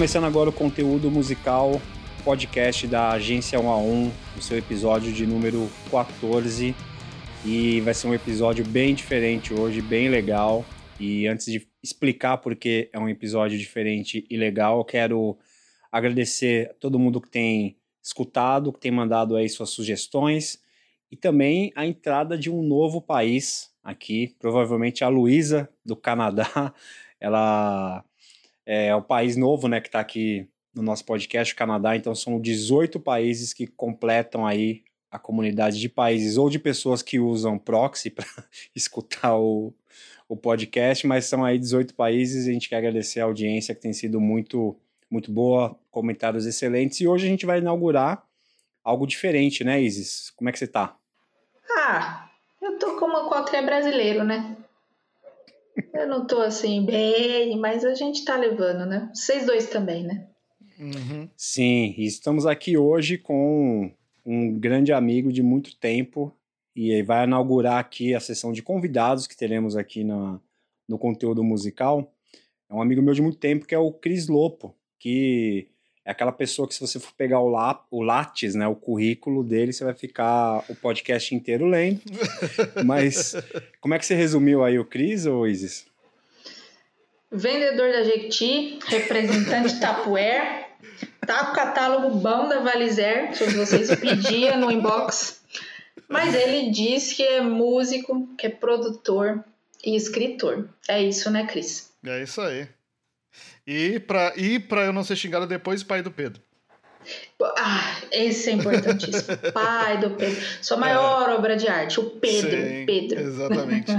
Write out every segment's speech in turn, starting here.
começando agora o conteúdo musical podcast da Agência 1 a 1, o seu episódio de número 14. E vai ser um episódio bem diferente hoje, bem legal. E antes de explicar por que é um episódio diferente e legal, eu quero agradecer a todo mundo que tem escutado, que tem mandado aí suas sugestões e também a entrada de um novo país aqui, provavelmente a Luísa do Canadá. Ela é o país novo, né, que está aqui no nosso podcast, o Canadá. Então são 18 países que completam aí a comunidade de países ou de pessoas que usam proxy para escutar o, o podcast, mas são aí 18 países a gente quer agradecer a audiência que tem sido muito muito boa, comentários excelentes e hoje a gente vai inaugurar algo diferente, né, Isis? Como é que você tá? Ah, eu tô como qualquer brasileiro, né? Eu não tô assim bem, mas a gente tá levando, né? Vocês dois também, né? Uhum. Sim, e estamos aqui hoje com um grande amigo de muito tempo e vai inaugurar aqui a sessão de convidados que teremos aqui na, no conteúdo musical. É um amigo meu de muito tempo que é o Cris Lopo, que é aquela pessoa que se você for pegar o, lá, o Lattes, né, o currículo dele, você vai ficar o podcast inteiro lendo. Mas como é que você resumiu aí o Cris, ou Isis? Vendedor da Jequiti, representante Tapuer, tá com o catálogo bom da Valizer, se vocês pediam no inbox. Mas ele diz que é músico, que é produtor e escritor. É isso, né, Cris? É isso aí. E pra, e pra eu não ser xingado depois, pai do Pedro. Ah, esse é importantíssimo. Pai do Pedro. Sua maior é. obra de arte, o Pedro. Sim, Pedro. Exatamente.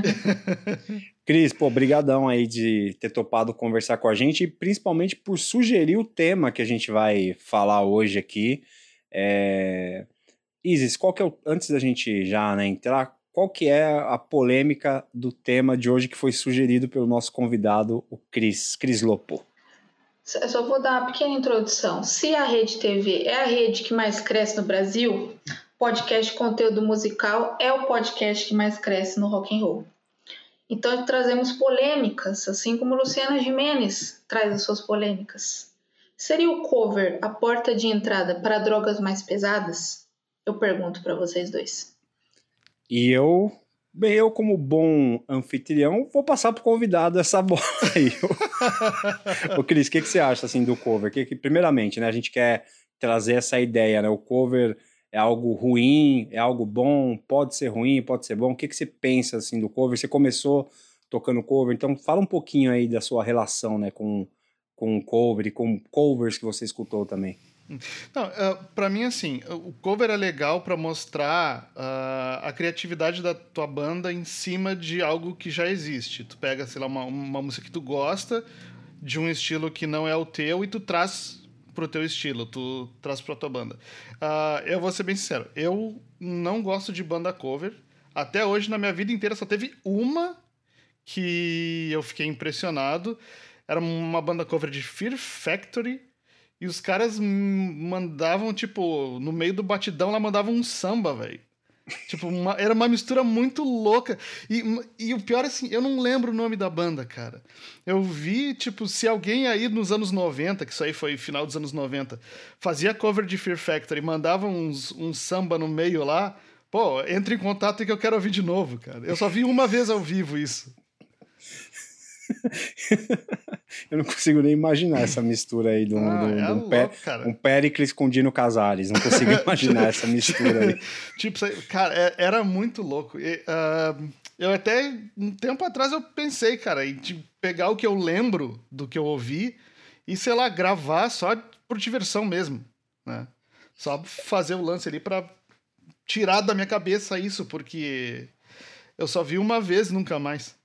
Cris, pô, brigadão aí de ter topado conversar com a gente e principalmente por sugerir o tema que a gente vai falar hoje aqui. É... Isis, qual que é o... antes da gente já né, entrar, qual que é a polêmica do tema de hoje que foi sugerido pelo nosso convidado, o Cris, Cris Lopo? Eu só vou dar uma pequena introdução. Se a Rede TV é a rede que mais cresce no Brasil, podcast conteúdo musical é o podcast que mais cresce no rock and roll. Então trazemos polêmicas, assim como Luciana Jimenez traz as suas polêmicas. Seria o cover a porta de entrada para drogas mais pesadas? Eu pergunto para vocês dois. E eu Bem, eu, como bom anfitrião, vou passar pro convidado essa bola aí. Ô, Cris, o que, que você acha assim, do cover? Que, que, primeiramente, né, a gente quer trazer essa ideia, né? O cover é algo ruim, é algo bom, pode ser ruim, pode ser bom. O que, que você pensa assim, do cover? Você começou tocando cover, então fala um pouquinho aí da sua relação né, com, com o cover e com covers que você escutou também. Não, uh, é, para mim, assim, o cover é legal para mostrar uh, a criatividade da tua banda em cima de algo que já existe. Tu pega, sei lá, uma, uma música que tu gosta, de um estilo que não é o teu, e tu traz pro teu estilo, tu traz pra tua banda. Uh, eu vou ser bem sincero, eu não gosto de banda cover. Até hoje, na minha vida inteira, só teve uma que eu fiquei impressionado. Era uma banda cover de Fear Factory, e os caras mandavam, tipo, no meio do batidão lá mandavam um samba, velho. Tipo, uma, era uma mistura muito louca. E, e o pior, assim, eu não lembro o nome da banda, cara. Eu vi, tipo, se alguém aí nos anos 90, que isso aí foi final dos anos 90, fazia cover de Fear Factory, mandava uns, um samba no meio lá, pô, entre em contato que eu quero ouvir de novo, cara. Eu só vi uma vez ao vivo isso. eu não consigo nem imaginar essa mistura aí de um, ah, é um, pé, um Pericles com Dino Casares. Não consigo imaginar essa mistura aí. tipo, cara, é, era muito louco. E, uh, eu até, um tempo atrás, eu pensei, cara, em tipo, pegar o que eu lembro do que eu ouvi e, sei lá, gravar só por diversão mesmo, né? Só fazer o lance ali para tirar da minha cabeça isso, porque eu só vi uma vez nunca mais.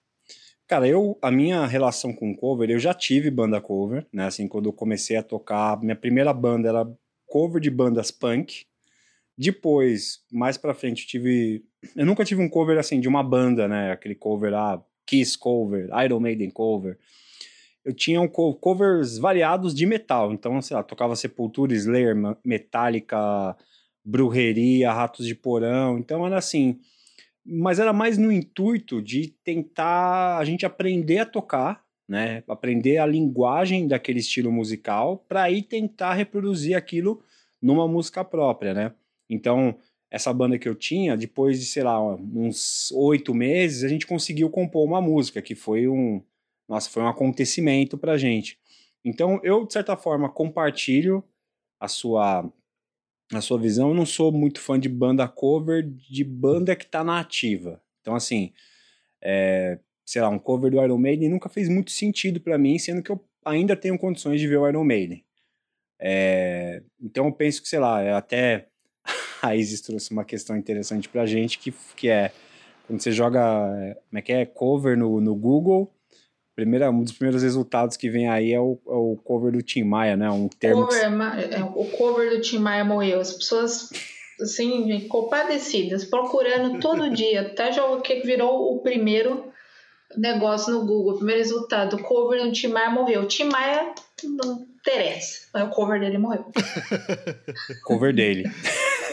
Cara, eu, a minha relação com cover, eu já tive banda cover, né? Assim, quando eu comecei a tocar, minha primeira banda era cover de bandas punk. Depois, mais pra frente, tive. Eu nunca tive um cover assim de uma banda, né? Aquele cover, ah, Kiss cover, Iron Maiden cover. Eu tinha um co covers variados de metal. Então, sei lá, tocava Sepultura, Slayer, Metallica, Brujeria, Ratos de Porão. Então era assim mas era mais no intuito de tentar a gente aprender a tocar né? Aprender a linguagem daquele estilo musical para aí tentar reproduzir aquilo numa música própria, né? Então, essa banda que eu tinha, depois de, sei lá, uns oito meses, a gente conseguiu compor uma música, que foi um. Nossa, foi um acontecimento pra gente. Então, eu, de certa forma, compartilho a sua, a sua visão. Eu não sou muito fã de banda cover, de banda que tá na ativa. Então, assim, é, sei lá, um cover do Iron Maiden nunca fez muito sentido para mim, sendo que eu ainda tenho condições de ver o Iron Maiden. É, então, eu penso que, sei lá, é até a Isis trouxe uma questão interessante pra gente, que, que é quando você joga, como é que é, cover no, no Google, primeira, um dos primeiros resultados que vem aí é o, é o cover do Tim Maia, né? Um termo cover, que... é, o cover do Tim Maia morreu. As pessoas, assim, compadecidas, procurando todo dia, até já o que virou o primeiro negócio no Google, o primeiro resultado, o cover do Tim Maia morreu. O Tim Maia não interessa, mas o cover dele morreu. cover dele.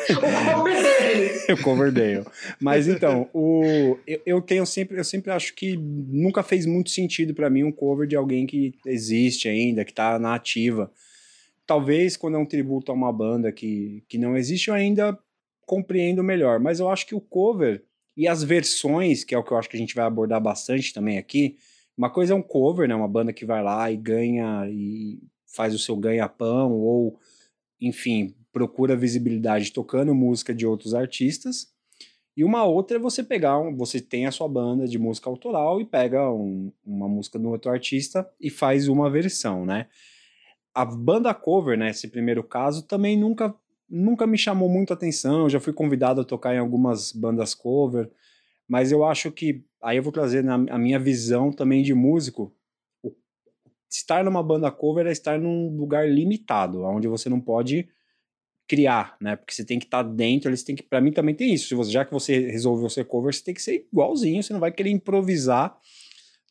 o cover dele. o cover dele. Mas então, o, eu, eu, tenho sempre, eu sempre acho que nunca fez muito sentido para mim um cover de alguém que existe ainda, que tá na ativa. Talvez quando é um tributo a uma banda que, que não existe, eu ainda compreendo melhor. Mas eu acho que o cover e as versões, que é o que eu acho que a gente vai abordar bastante também aqui, uma coisa é um cover, né? Uma banda que vai lá e ganha e faz o seu ganha-pão, ou, enfim, procura visibilidade tocando música de outros artistas. E uma outra é você pegar, um, você tem a sua banda de música autoral e pega um, uma música de outro artista e faz uma versão, né? A banda cover, né, esse primeiro caso, também nunca, nunca me chamou muito atenção. Eu já fui convidado a tocar em algumas bandas cover, mas eu acho que aí eu vou trazer na, a minha visão também de músico. O, estar numa banda cover é estar num lugar limitado, onde você não pode criar, né? Porque você tem que estar tá dentro, eles têm que. Para mim também tem isso. Se você, já que você resolveu ser cover, você tem que ser igualzinho. Você não vai querer improvisar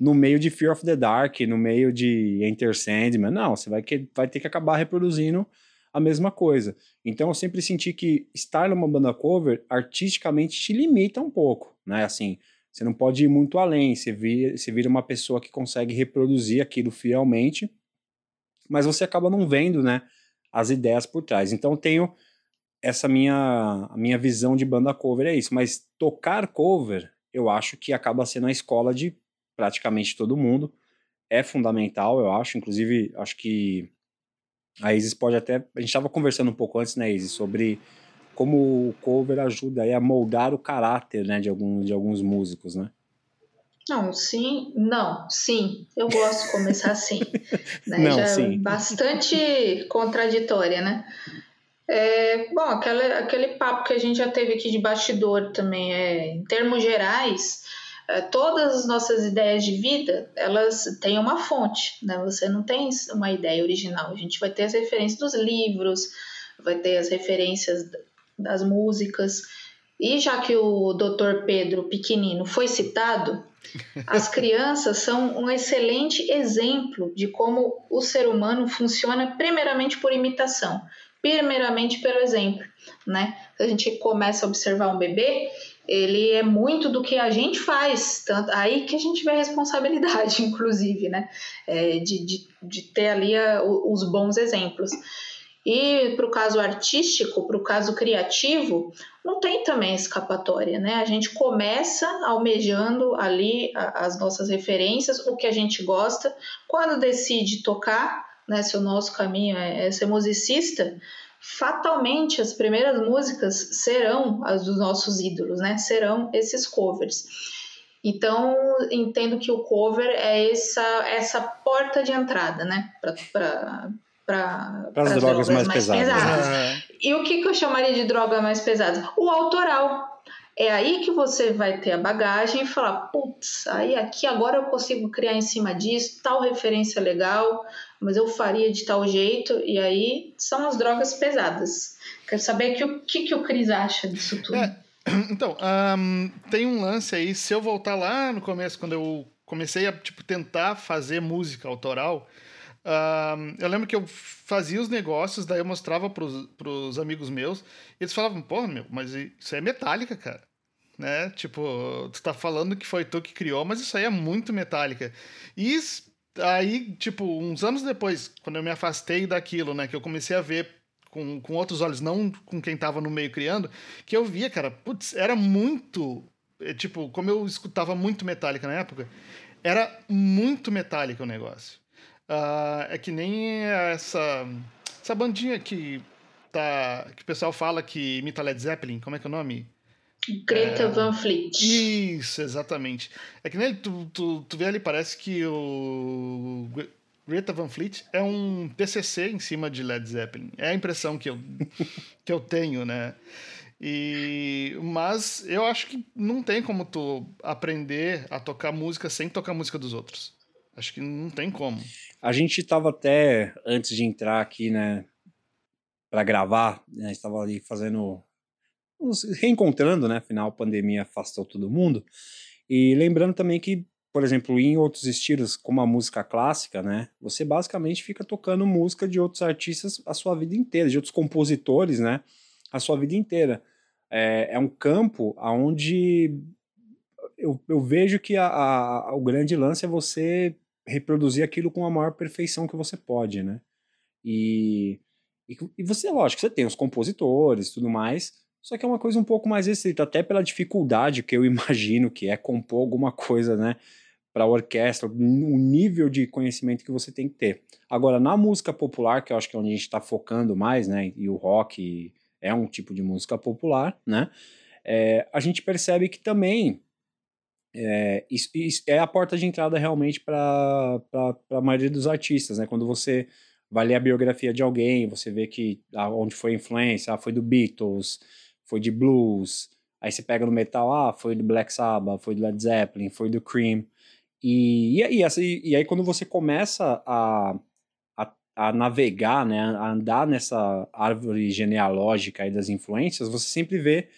no meio de Fear of the Dark, no meio de Enter Sandman. Não, você vai, que, vai ter que acabar reproduzindo a mesma coisa. Então eu sempre senti que estar numa banda cover artisticamente te limita um pouco, né? Assim, você não pode ir muito além. Você vira, você vira uma pessoa que consegue reproduzir aquilo fielmente, mas você acaba não vendo, né? As ideias por trás. Então tenho essa minha a minha visão de banda cover é isso, mas tocar cover, eu acho que acaba sendo a escola de praticamente todo mundo. É fundamental, eu acho, inclusive acho que a Isis pode até, a gente estava conversando um pouco antes, né, Isis, sobre como o cover ajuda a moldar o caráter, né, de alguns de alguns músicos, né? Não, sim, não, sim. Eu gosto de começar assim. né? Não, Já é sim. bastante contraditória, né? É, bom, aquele, aquele papo que a gente já teve aqui de bastidor também, é, em termos gerais, é, todas as nossas ideias de vida, elas têm uma fonte, né? Você não tem uma ideia original. A gente vai ter as referências dos livros, vai ter as referências das músicas. E já que o Dr. Pedro Pequenino foi citado, as crianças são um excelente exemplo de como o ser humano funciona primeiramente por imitação, primeiramente pelo exemplo, né? A gente começa a observar um bebê, ele é muito do que a gente faz, tanto aí que a gente vê a responsabilidade, inclusive, né? É, de, de, de ter ali a, os bons exemplos. E para o caso artístico, para o caso criativo, não tem também escapatória, né? A gente começa almejando ali as nossas referências, o que a gente gosta. Quando decide tocar, né, se o nosso caminho é, é ser musicista, fatalmente as primeiras músicas serão as dos nossos ídolos, né? Serão esses covers. Então, entendo que o cover é essa, essa porta de entrada, né? Para para as drogas, drogas, mais, mais pesadas. pesadas. Uhum. E o que, que eu chamaria de droga mais pesada? O autoral. É aí que você vai ter a bagagem e falar, putz, aí aqui agora eu consigo criar em cima disso, tal referência legal, mas eu faria de tal jeito, e aí são as drogas pesadas. Quero saber que, o que, que o Cris acha disso tudo. É, então, um, tem um lance aí, se eu voltar lá no começo, quando eu comecei a tipo, tentar fazer música autoral, Uh, eu lembro que eu fazia os negócios, daí eu mostrava pros, pros amigos meus, eles falavam, pô, meu, mas isso é metálica, cara. Né? Tipo, tu tá falando que foi tu que criou, mas isso aí é muito metálica. E aí, tipo, uns anos depois, quando eu me afastei daquilo, né, que eu comecei a ver com, com outros olhos, não com quem tava no meio criando, que eu via, cara, putz, era muito. é, Tipo, como eu escutava muito Metallica na época, era muito Metallica o negócio. Ah, é que nem essa, essa bandinha que tá. que o pessoal fala que imita Led Zeppelin, como é que é o nome? Greta Van Fleet. Isso, exatamente. É que nem tu, tu, tu vê ali, parece que o Gre- Greta Van Fleet é um TCC em cima de Led Zeppelin. É a impressão que eu, que eu tenho, né? E, mas eu acho que não tem como tu aprender a tocar música sem tocar música dos outros. Acho que não tem como. A gente estava até, antes de entrar aqui, né, para gravar, né, estava ali fazendo, uns- reencontrando, né, afinal a pandemia afastou todo mundo, e lembrando também que, por exemplo, em outros estilos, como a música clássica, né, você basicamente fica tocando música de outros artistas a sua vida inteira, de outros compositores, né, a sua vida inteira. É, é um campo onde eu, eu vejo que a- a- o grande lance é você reproduzir aquilo com a maior perfeição que você pode, né? E, e, e você, lógico, você tem os compositores e tudo mais, só que é uma coisa um pouco mais restrita, até pela dificuldade que eu imagino que é compor alguma coisa, né? Para orquestra, o nível de conhecimento que você tem que ter. Agora, na música popular, que eu acho que é onde a gente está focando mais, né? E o rock é um tipo de música popular, né? É, a gente percebe que também é, isso, isso é a porta de entrada realmente para a maioria dos artistas, né? Quando você vai ler a biografia de alguém, você vê que ah, onde foi a influência, ah, foi do Beatles, foi de blues, aí você pega no metal, ah, foi do Black Sabbath, foi do Led Zeppelin, foi do Cream, e, e, e- e aí quando você começa a, a, a navegar, né, a andar nessa árvore genealógica aí das influências, você sempre vê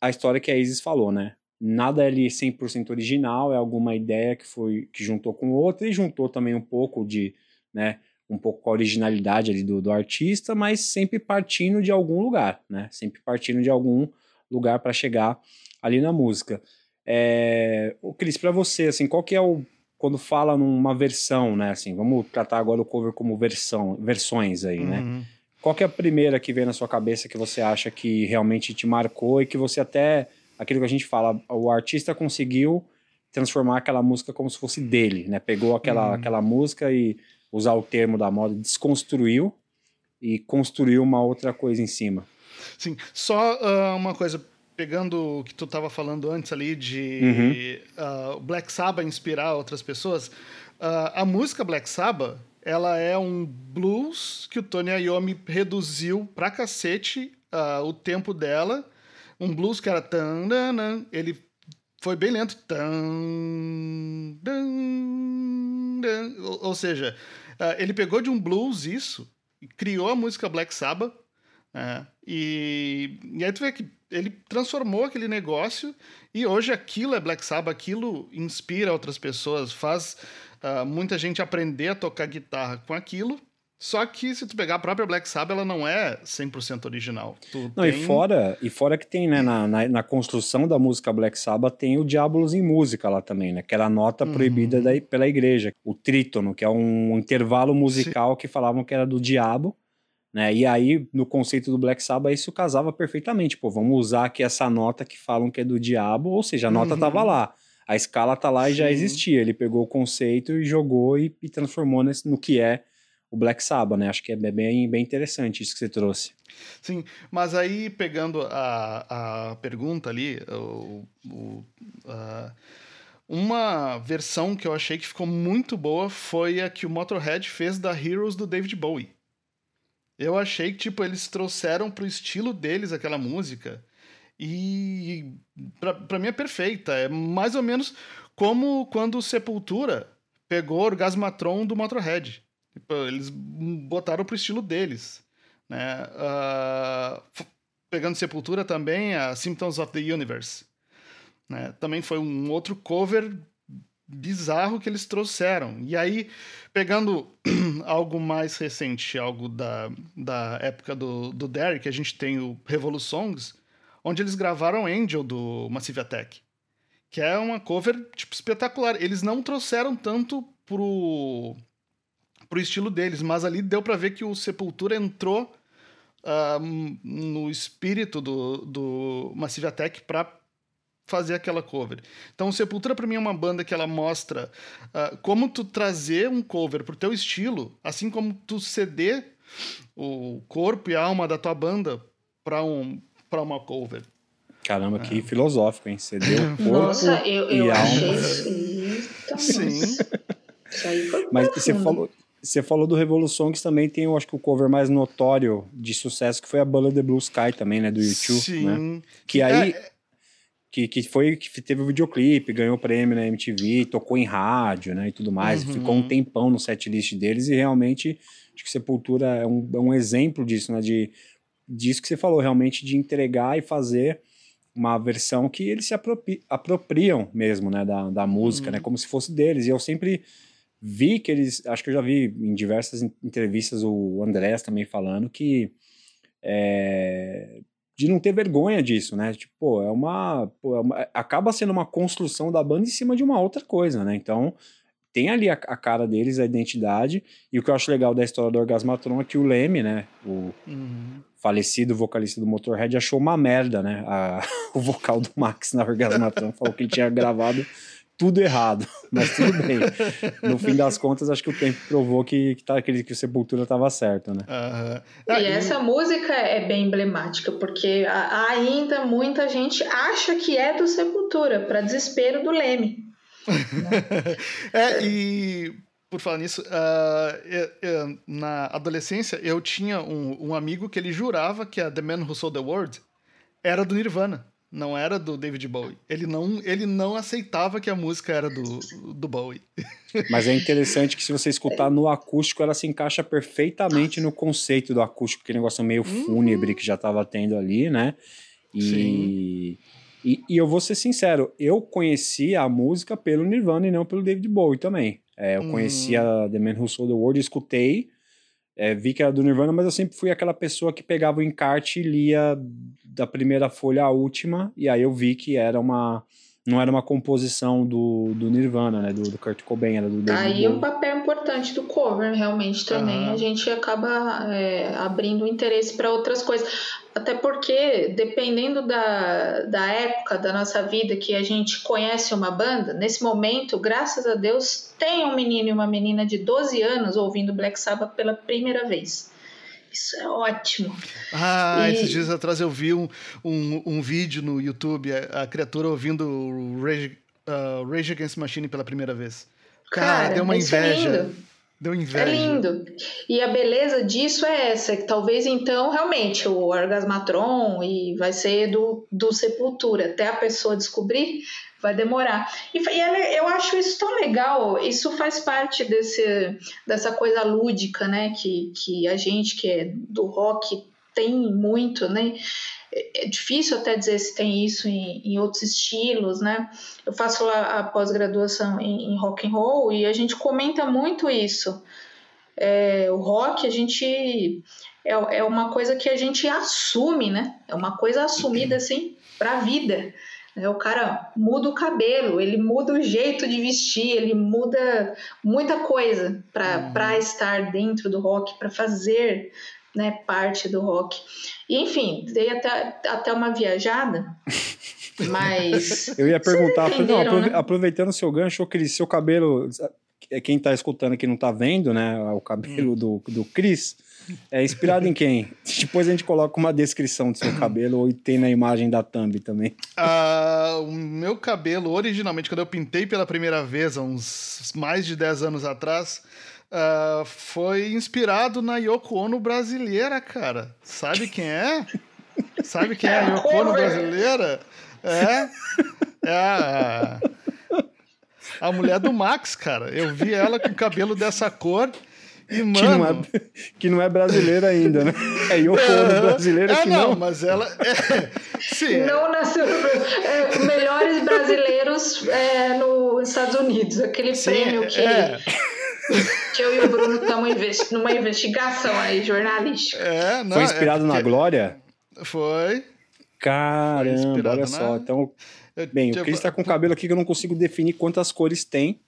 a história que a Isis falou, né? Nada ali 100% original, é alguma ideia que foi que juntou com outra e juntou também um pouco de, né, um pouco com a originalidade ali do, do artista, mas sempre partindo de algum lugar, né? Sempre partindo de algum lugar para chegar ali na música. É, o Cris, para você, assim, qual que é o quando fala numa versão, né? Assim, vamos tratar agora o cover como versão, versões aí, né? Uhum. Qual que é a primeira que vem na sua cabeça que você acha que realmente te marcou e que você até, aquilo que a gente fala, o artista conseguiu transformar aquela música como se fosse dele, né? Pegou aquela, Uhum. aquela música e, usar o termo da moda, desconstruiu e construiu uma outra coisa em cima. Sim, só ah, uma coisa, pegando o que tu estava falando antes ali de Uhum. o Black Sabbath inspirar outras pessoas, ah, a música Black Sabbath, ela é um blues que o Tony Iommi reduziu pra cacete ah, o tempo dela, um blues que era tan, dan, ele foi bem lento, tan, dan, dan, ou, ou seja, ah, ele pegou de um blues isso criou a música Black Sabbath é, e, e aí tu vê que ele transformou aquele negócio e hoje aquilo é Black Sabbath, aquilo inspira outras pessoas, faz ah, muita gente aprender a tocar guitarra com aquilo. Só que se tu pegar a própria Black Sabbath, ela não é 100% original. Tu Não, tem- e fora, e fora que tem, né, na, na, na construção da música Black Sabbath, tem o Diabolos em Música lá também, né, que era a nota Uhum. proibida da, pela igreja. O trítono, que é um intervalo musical que falavam que era do diabo, né, e aí, no conceito do Black Sabbath, isso casava perfeitamente. Pô, vamos usar aqui essa nota que falam que é do diabo, ou seja, a nota Uhum. tava lá. A escala tá lá e já Sim. existia. Ele pegou o conceito e jogou e, e transformou nesse, no que é o Black Sabbath, né? Acho que é bem, bem interessante isso que você trouxe. Sim, mas aí pegando a, a pergunta ali, o, o, a- uma versão que eu achei que ficou muito boa foi a que o Motorhead fez da Heroes do David Bowie. Eu achei que, tipo, eles trouxeram pro estilo deles aquela música e pra, pra mim é perfeita. É mais ou menos como quando o Sepultura pegou Orgasmatron do Motorhead. Tipo, eles botaram pro estilo deles né? F- pegando Sepultura também, a Symptoms of the Universe. Né? Também foi um outro cover bizarro que eles trouxeram. E aí, pegando algo mais recente, algo da, da época do, do Derek, a gente tem o Revolutions, onde eles gravaram Angel do Massive Attack. Que é uma cover tipo, espetacular. Eles não trouxeram tanto pro, pro estilo deles, mas ali deu para ver que o Sepultura entrou uh, no espírito do, do Massive Attack para fazer aquela cover. Então, o Sepultura para mim é uma banda que ela mostra uh, como tu trazer um cover pro teu estilo, assim como tu ceder o corpo e a alma da tua banda para um para uma cover. Caramba, que é. filosófico, hein? Ceder o corpo Nossa, eu, eu e achei alma. isso. Sim. Isso aí foi Mas você falou, você falou do Revolução, que também tem, eu acho que o cover mais notório de sucesso, que foi a Banda The Blue Sky também, né, do YouTube, Sim. né? Que aí... É, que, que foi que teve o videoclipe, ganhou prêmio na MTV, tocou em rádio, né, e tudo mais, uhum. ficou um tempão no setlist deles e realmente acho que Sepultura é um, é um exemplo disso, né, de disso que você falou, realmente de entregar e fazer uma versão que eles se apropri apropriam mesmo, né, da, da música, uhum. né, como se fosse deles. E eu sempre vi que eles, acho que eu já vi em diversas entrevistas o Andrés também falando que é, de não ter vergonha disso, né? Tipo, pô, é uma, pô, é uma, acaba sendo uma construção da banda em cima de uma outra coisa, né? Então, tem ali a, a, cara deles, a identidade, e o que eu acho legal da história do Orgasmatron é que o Leme, né, o uhum. falecido vocalista do Motorhead, achou uma merda, né, a, o vocal do Max na Orgasmatron, falou que ele tinha gravado tudo errado, mas tudo bem. No fim das contas, acho que o tempo provou que, que, tá, que, que o Sepultura estava certo, né? Uhum. e essa música é bem emblemática, porque ainda muita gente acha que é do Sepultura, para desespero do Leme. é, e por falar nisso, uh, eu, eu, na adolescência eu tinha um, um, amigo que ele jurava que a The Man Who Sold the World era do Nirvana, não era do David Bowie. Ele não, ele não aceitava que a música era do, do Bowie. Mas é interessante que se você escutar no acústico, ela se encaixa perfeitamente no conceito do acústico, que negócio meio uhum. fúnebre que já estava tendo ali, né? E... Sim. E, e, eu vou ser sincero, eu conheci a música pelo Nirvana e não pelo David Bowie também. É, eu hum. conhecia The Man Who Sold the World, escutei, é, vi que era do Nirvana, mas eu sempre fui aquela pessoa que pegava o encarte e lia da primeira folha à última, e aí eu vi que era uma não era uma composição do, do Nirvana, né? Do, do Kurt Cobain, era do David Aí Bowie. um papel importante do cover, realmente, também. Uhum. A gente acaba é, abrindo interesse para outras coisas. Até porque, dependendo da, da época da nossa vida que a gente conhece uma banda, nesse momento, graças a Deus, tem um menino e uma menina de 12 anos ouvindo Black Sabbath pela primeira vez. Isso é ótimo. Ah, e... esses dias atrás eu vi um, um, um vídeo no YouTube, a, a criatura ouvindo o Rage, uh, Rage Against Machine pela primeira vez. Cara, Cara deu uma é inveja. É deu inveja. É lindo. E a beleza disso é essa, que talvez então realmente o Orgasmatron e vai ser do, do Sepultura, até a pessoa descobrir, vai demorar. E, e eu acho isso tão legal, isso faz parte desse, dessa coisa lúdica, né, que, que a gente que é do rock tem muito, né? É, é difícil até dizer se tem isso em, em outros estilos, né? Eu faço lá a pós-graduação em, em rock and roll e a gente comenta muito isso. É, o rock a gente é, é uma coisa que a gente assume, né? É uma coisa assumida assim para a vida. É, o cara muda o cabelo, ele muda o jeito de vestir, ele muda muita coisa para uhum. estar dentro do rock, para fazer né, parte do rock. E, enfim, dei até, até uma viajada, mas. Eu ia perguntar, não, né? aproveitando o seu gancho, Cris, seu cabelo. É, quem está escutando aqui não está vendo, né? O cabelo hum. do, do Cris é inspirado em quem? Depois a gente coloca uma descrição do seu cabelo ou tem na imagem da thumb também. Uh, o meu cabelo, originalmente, quando eu pintei pela primeira vez, há uns mais de 10 anos atrás, uh, foi inspirado na Yoko Ono brasileira, cara. Sabe quem é? Sabe quem é a Yoko Ono brasileira? É. É a, a mulher do Max, cara. Eu vi ela com cabelo dessa cor e, mano... que, não é, que não é brasileira ainda, né? É Yoko Ono brasileira é, que não. não. mas ela... É, sim, é. não nasceu... É, melhores brasileiros é, nos Estados Unidos. Aquele sim, prêmio que... É. Que eu e o Bruno estamos numa investigação aí, jornalística. É, não, Foi inspirado na Glória? Foi. Caramba, Foi olha só. Então, bem, o Cris está com o cabelo aqui que eu não consigo definir quantas cores tem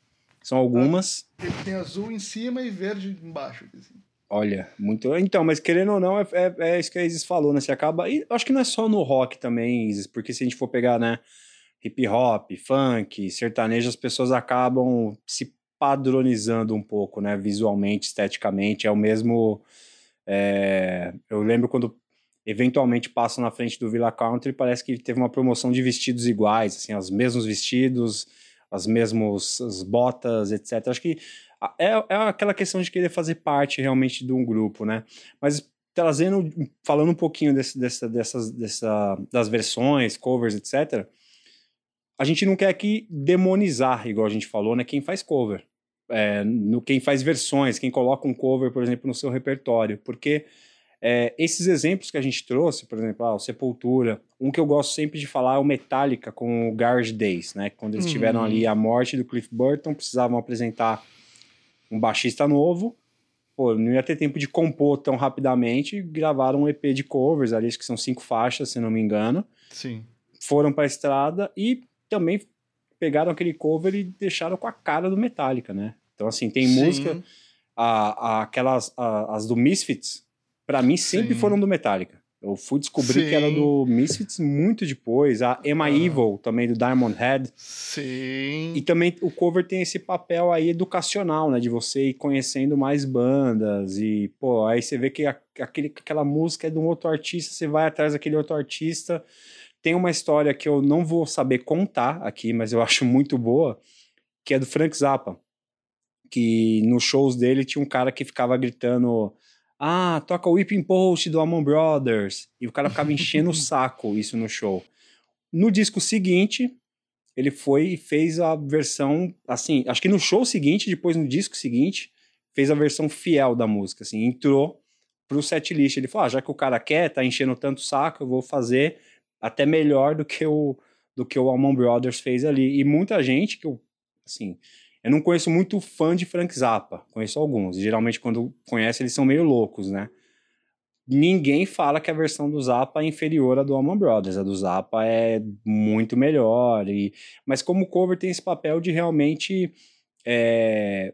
São algumas. Ele tem azul em cima e verde embaixo. Assim. Olha, muito. Então, mas querendo ou não, é, é, é isso que a Isis falou, né? Você acaba. E acho que não é só no rock também, Isis, porque se a gente for pegar, né? Hip hop, funk, sertanejo, as pessoas acabam se padronizando um pouco, né? Visualmente, esteticamente. É o mesmo. É... Eu lembro quando eventualmente passam na frente do Villa Country, parece que teve uma promoção de vestidos iguais, assim, os mesmos vestidos, as mesmas botas, etc. Acho que é, é aquela questão de querer fazer parte realmente de um grupo, né? Mas trazendo, falando um pouquinho desse, dessa, dessas, dessa, das versões, covers, etc. A gente não quer aqui demonizar, igual a gente falou, né? Quem faz cover, é, no quem faz versões, quem coloca um cover, por exemplo, no seu repertório, porque é, esses exemplos que a gente trouxe, por exemplo, ah, o Sepultura, um que eu gosto sempre de falar é o Metallica com o Garage Days, né? Quando eles uhum. tiveram ali a morte do Cliff Burton, precisavam apresentar um baixista novo, pô, não ia ter tempo de compor tão rapidamente, gravaram um EP de covers ali, acho que são cinco faixas, se não me engano. Sim. Foram para a estrada e também pegaram aquele cover e deixaram com a cara do Metallica, né? Então, assim, tem Sim. música, a, a, aquelas, a, as do Misfits, para mim sempre Sim. foram do Metallica. Eu fui descobrir Sim. que era do Misfits muito depois. A Emma ah. Evil, também do Diamond Head. Sim. E também o cover tem esse papel aí educacional, né? De você ir conhecendo mais bandas. E, pô, aí você vê que aquele, aquela música é de um outro artista, você vai atrás daquele outro artista. Tem uma história que eu não vou saber contar aqui, mas eu acho muito boa, que é do Frank Zappa. Que nos shows dele tinha um cara que ficava gritando ah, toca o Whipping Post do Amon Brothers. E o cara ficava enchendo o saco isso no show. No disco seguinte, ele foi e fez a versão, assim, acho que no show seguinte, depois no disco seguinte, fez a versão fiel da música, assim, entrou pro setlist. Ele falou, ah, já que o cara quer, tá enchendo tanto saco, eu vou fazer até melhor do que o do que o Almond Brothers fez ali. E muita gente que eu, assim, eu não conheço muito fã de Frank Zappa, conheço alguns. Geralmente, quando conhece, eles são meio loucos, né? Ninguém fala que a versão do Zappa é inferior à do Allman Brothers. A do Zappa é muito melhor. E... Mas como cover tem esse papel de realmente é...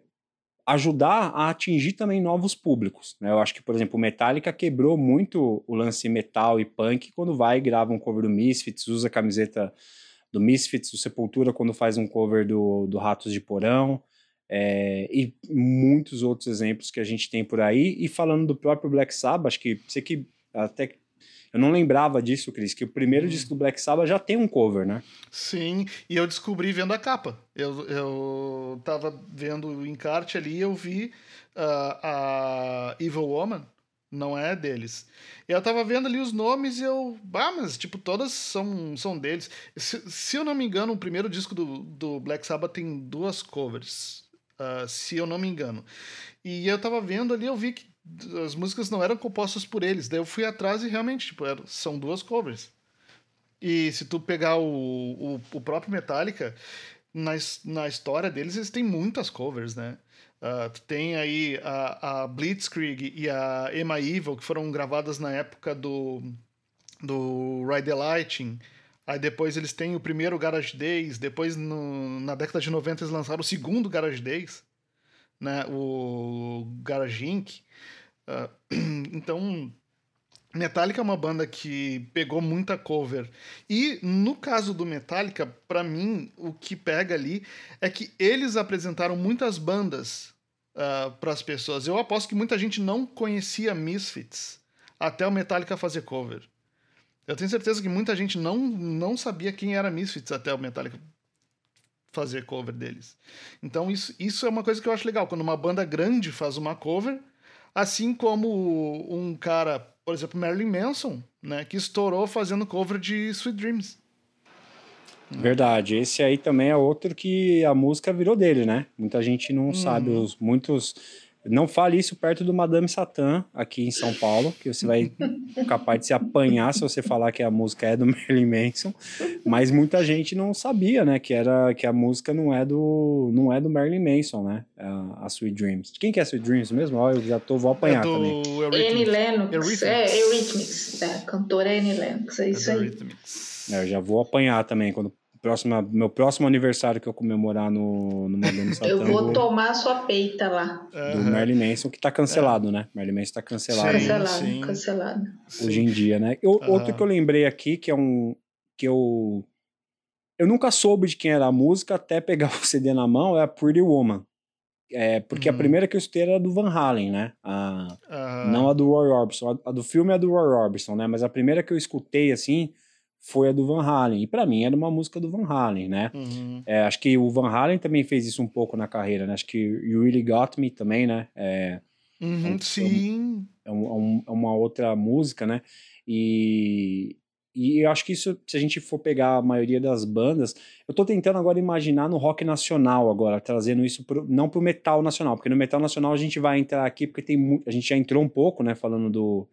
ajudar a atingir também novos públicos. Né? Eu acho que, por exemplo, o Metallica quebrou muito o lance metal e punk quando vai e grava um cover do Misfits, usa a camiseta do Misfits, do Sepultura, quando faz um cover do, do Ratos de Porão, é, e muitos outros exemplos que a gente tem por aí. E falando do próprio Black Sabbath, acho que você que até eu não lembrava disso, Cris, que o primeiro hum. disco do Black Sabbath já tem um cover, né? Sim, e eu descobri vendo a capa. Eu, eu tava vendo o encarte ali e eu vi uh, a Evil Woman, não é deles. Eu tava vendo ali os nomes e eu. Ah, mas tipo, todas são, são deles. Se, se eu não me engano, o primeiro disco do, do Black Sabbath tem duas covers. Uh, se eu não me engano. E eu tava vendo ali, eu vi que as músicas não eram compostas por eles. Daí eu fui atrás e realmente, tipo, eram, são duas covers. E se tu pegar o, o, o próprio Metallica, na, na história deles, eles têm muitas covers, né? Uh, tu tem aí a, a, Blitzkrieg e a Emma Evil, que foram gravadas na época do, do Ride the Lightning. Aí depois eles têm o primeiro Garage Days, depois no, na década de 90 eles lançaram o segundo Garage Days, né? o Garage Inc. Uh, então, Metallica é uma banda que pegou muita cover. E no caso do Metallica, para mim, o que pega ali é que eles apresentaram muitas bandas uh, ah, para as pessoas. Eu aposto que muita gente não conhecia Misfits até o Metallica fazer cover. Eu tenho certeza que muita gente não, não sabia quem era Misfits até o Metallica fazer cover deles. Então isso, isso é uma coisa que eu acho legal. Quando uma banda grande faz uma cover, assim como um cara por exemplo, Marilyn Manson, né, que estourou fazendo cover de Sweet Dreams. Verdade. Esse aí também é outro que a música virou dele, né? Muita gente não hum. sabe. Os, muitos não fale isso perto do Madame Satã, aqui em São Paulo, que você vai capaz de se apanhar se você falar que a música é do Marilyn Manson. Mas muita gente não sabia, né, que era que a música não é do não é do Marilyn Manson, né? A, a Sweet Dreams. Quem que é Sweet Dreams mesmo? Ó, eu já tô vou apanhar é do também. Annie Lennox. Eurythmics. É, Eurythmics. É, cantora Annie Lennox, é isso é aí. É, eu já vou apanhar também quando próxima, meu próximo aniversário que eu comemorar no, no Madame Satã. Eu vou tomar a sua peita lá. Do uhum. Merlin Manson, que tá cancelado, é. né? Merlin Manson tá cancelado. Sim, cancelado, sim. cancelado. Hoje em dia, né? Eu, uhum. Outro que eu lembrei aqui, que é um. que eu. Eu nunca soube de quem era a música até pegar o CD na mão, é a Pretty Woman. É, porque uhum. a primeira que eu escutei era do Van Halen, né? A, uhum. Não a do Roy Orbison. A, a, do filme é a do Roy Orbison, né? Mas a primeira que eu escutei, assim, foi a do Van Halen. E para mim era uma música do Van Halen, né? Uhum. É, acho que o Van Halen também fez isso um pouco na carreira, né? Acho que You Really Got Me também, né? É, uhum, é um, sim. É, um, é, uma outra música, né? E, e eu acho que isso, se a gente for pegar a maioria das bandas, eu tô tentando agora imaginar no rock nacional agora, trazendo isso pro, não pro metal nacional, porque no metal nacional a gente vai entrar aqui, porque tem a gente já entrou um pouco, né, falando do,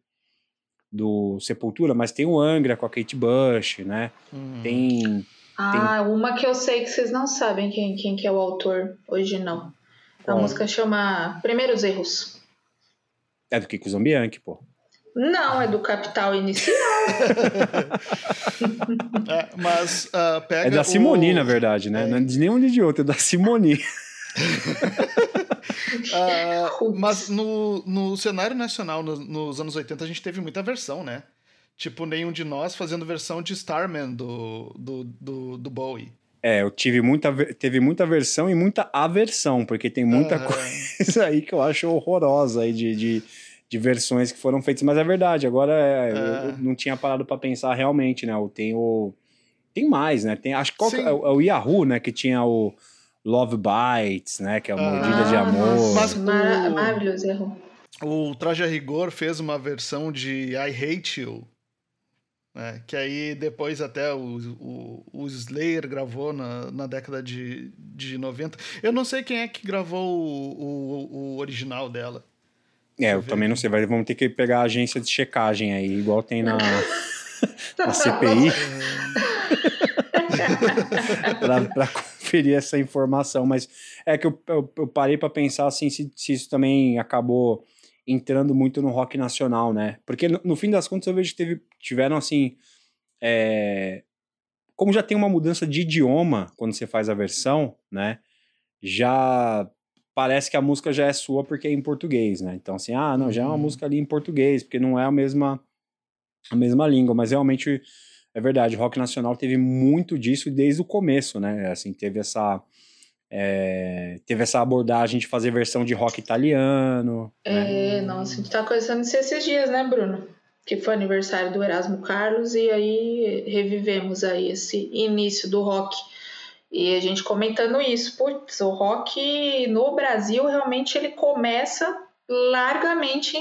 do Sepultura, mas tem o Angra com a Kate Bush, né, uhum. tem... Ah, tem... uma que eu sei que vocês não sabem quem, quem que é o autor original. A música chama Primeiros Erros. É do Kiko Zambianchi, pô. Não, é do capital inicial. é, mas uh, pega. É da Simoni, o... na verdade, né? É. Não é de nenhum de outro, é da Simoni. uh, mas no, no cenário nacional, no, nos anos 80, a gente teve muita versão, né? Tipo, nenhum de nós fazendo versão de Starman do, do, do, do Bowie. É, eu tive muita, teve muita versão e muita aversão, porque tem muita uh coisa aí que eu acho horrorosa aí de, de de versões que foram feitas, mas é verdade, agora é, é. eu não tinha parado para pensar realmente, né? Tem o. Tem mais, né? Tem, acho que é, é, o Yahoo, né? Que tinha o Love Bites, né? Que é o ah, Mordida de Amor. Mas Mar maravilhoso, Yahoo. O Traje a Rigor fez uma versão de I Hate You, né? que aí depois até o, o, o Slayer gravou na, na década de, de 90. Eu não sei quem é que gravou o, o, o original dela. É, eu também não sei. Vai, vamos ter que pegar a agência de checagem aí, igual tem na, na CPI. para conferir essa informação. Mas é que eu, eu, eu parei para pensar assim se, se, isso também acabou entrando muito no rock nacional, né? Porque no, no fim das contas eu vejo que teve, tiveram assim. É, como já tem uma mudança de idioma quando você faz a versão, né? Já parece que a música já é sua porque é em português, né? Então, assim, ah, não, já é uma uhum. música ali em português, porque não é a mesma, a mesma língua, mas realmente é verdade, rock nacional teve muito disso desde o começo, né? Assim, teve essa. É, teve essa abordagem de fazer versão de rock italiano. É, né? nossa, a gente tá conversando isso esses dias, né, Bruno? Que foi aniversário do Erasmo Carlos e aí revivemos aí esse início do rock e a gente comentando isso, putz, o rock no Brasil realmente ele começa largamente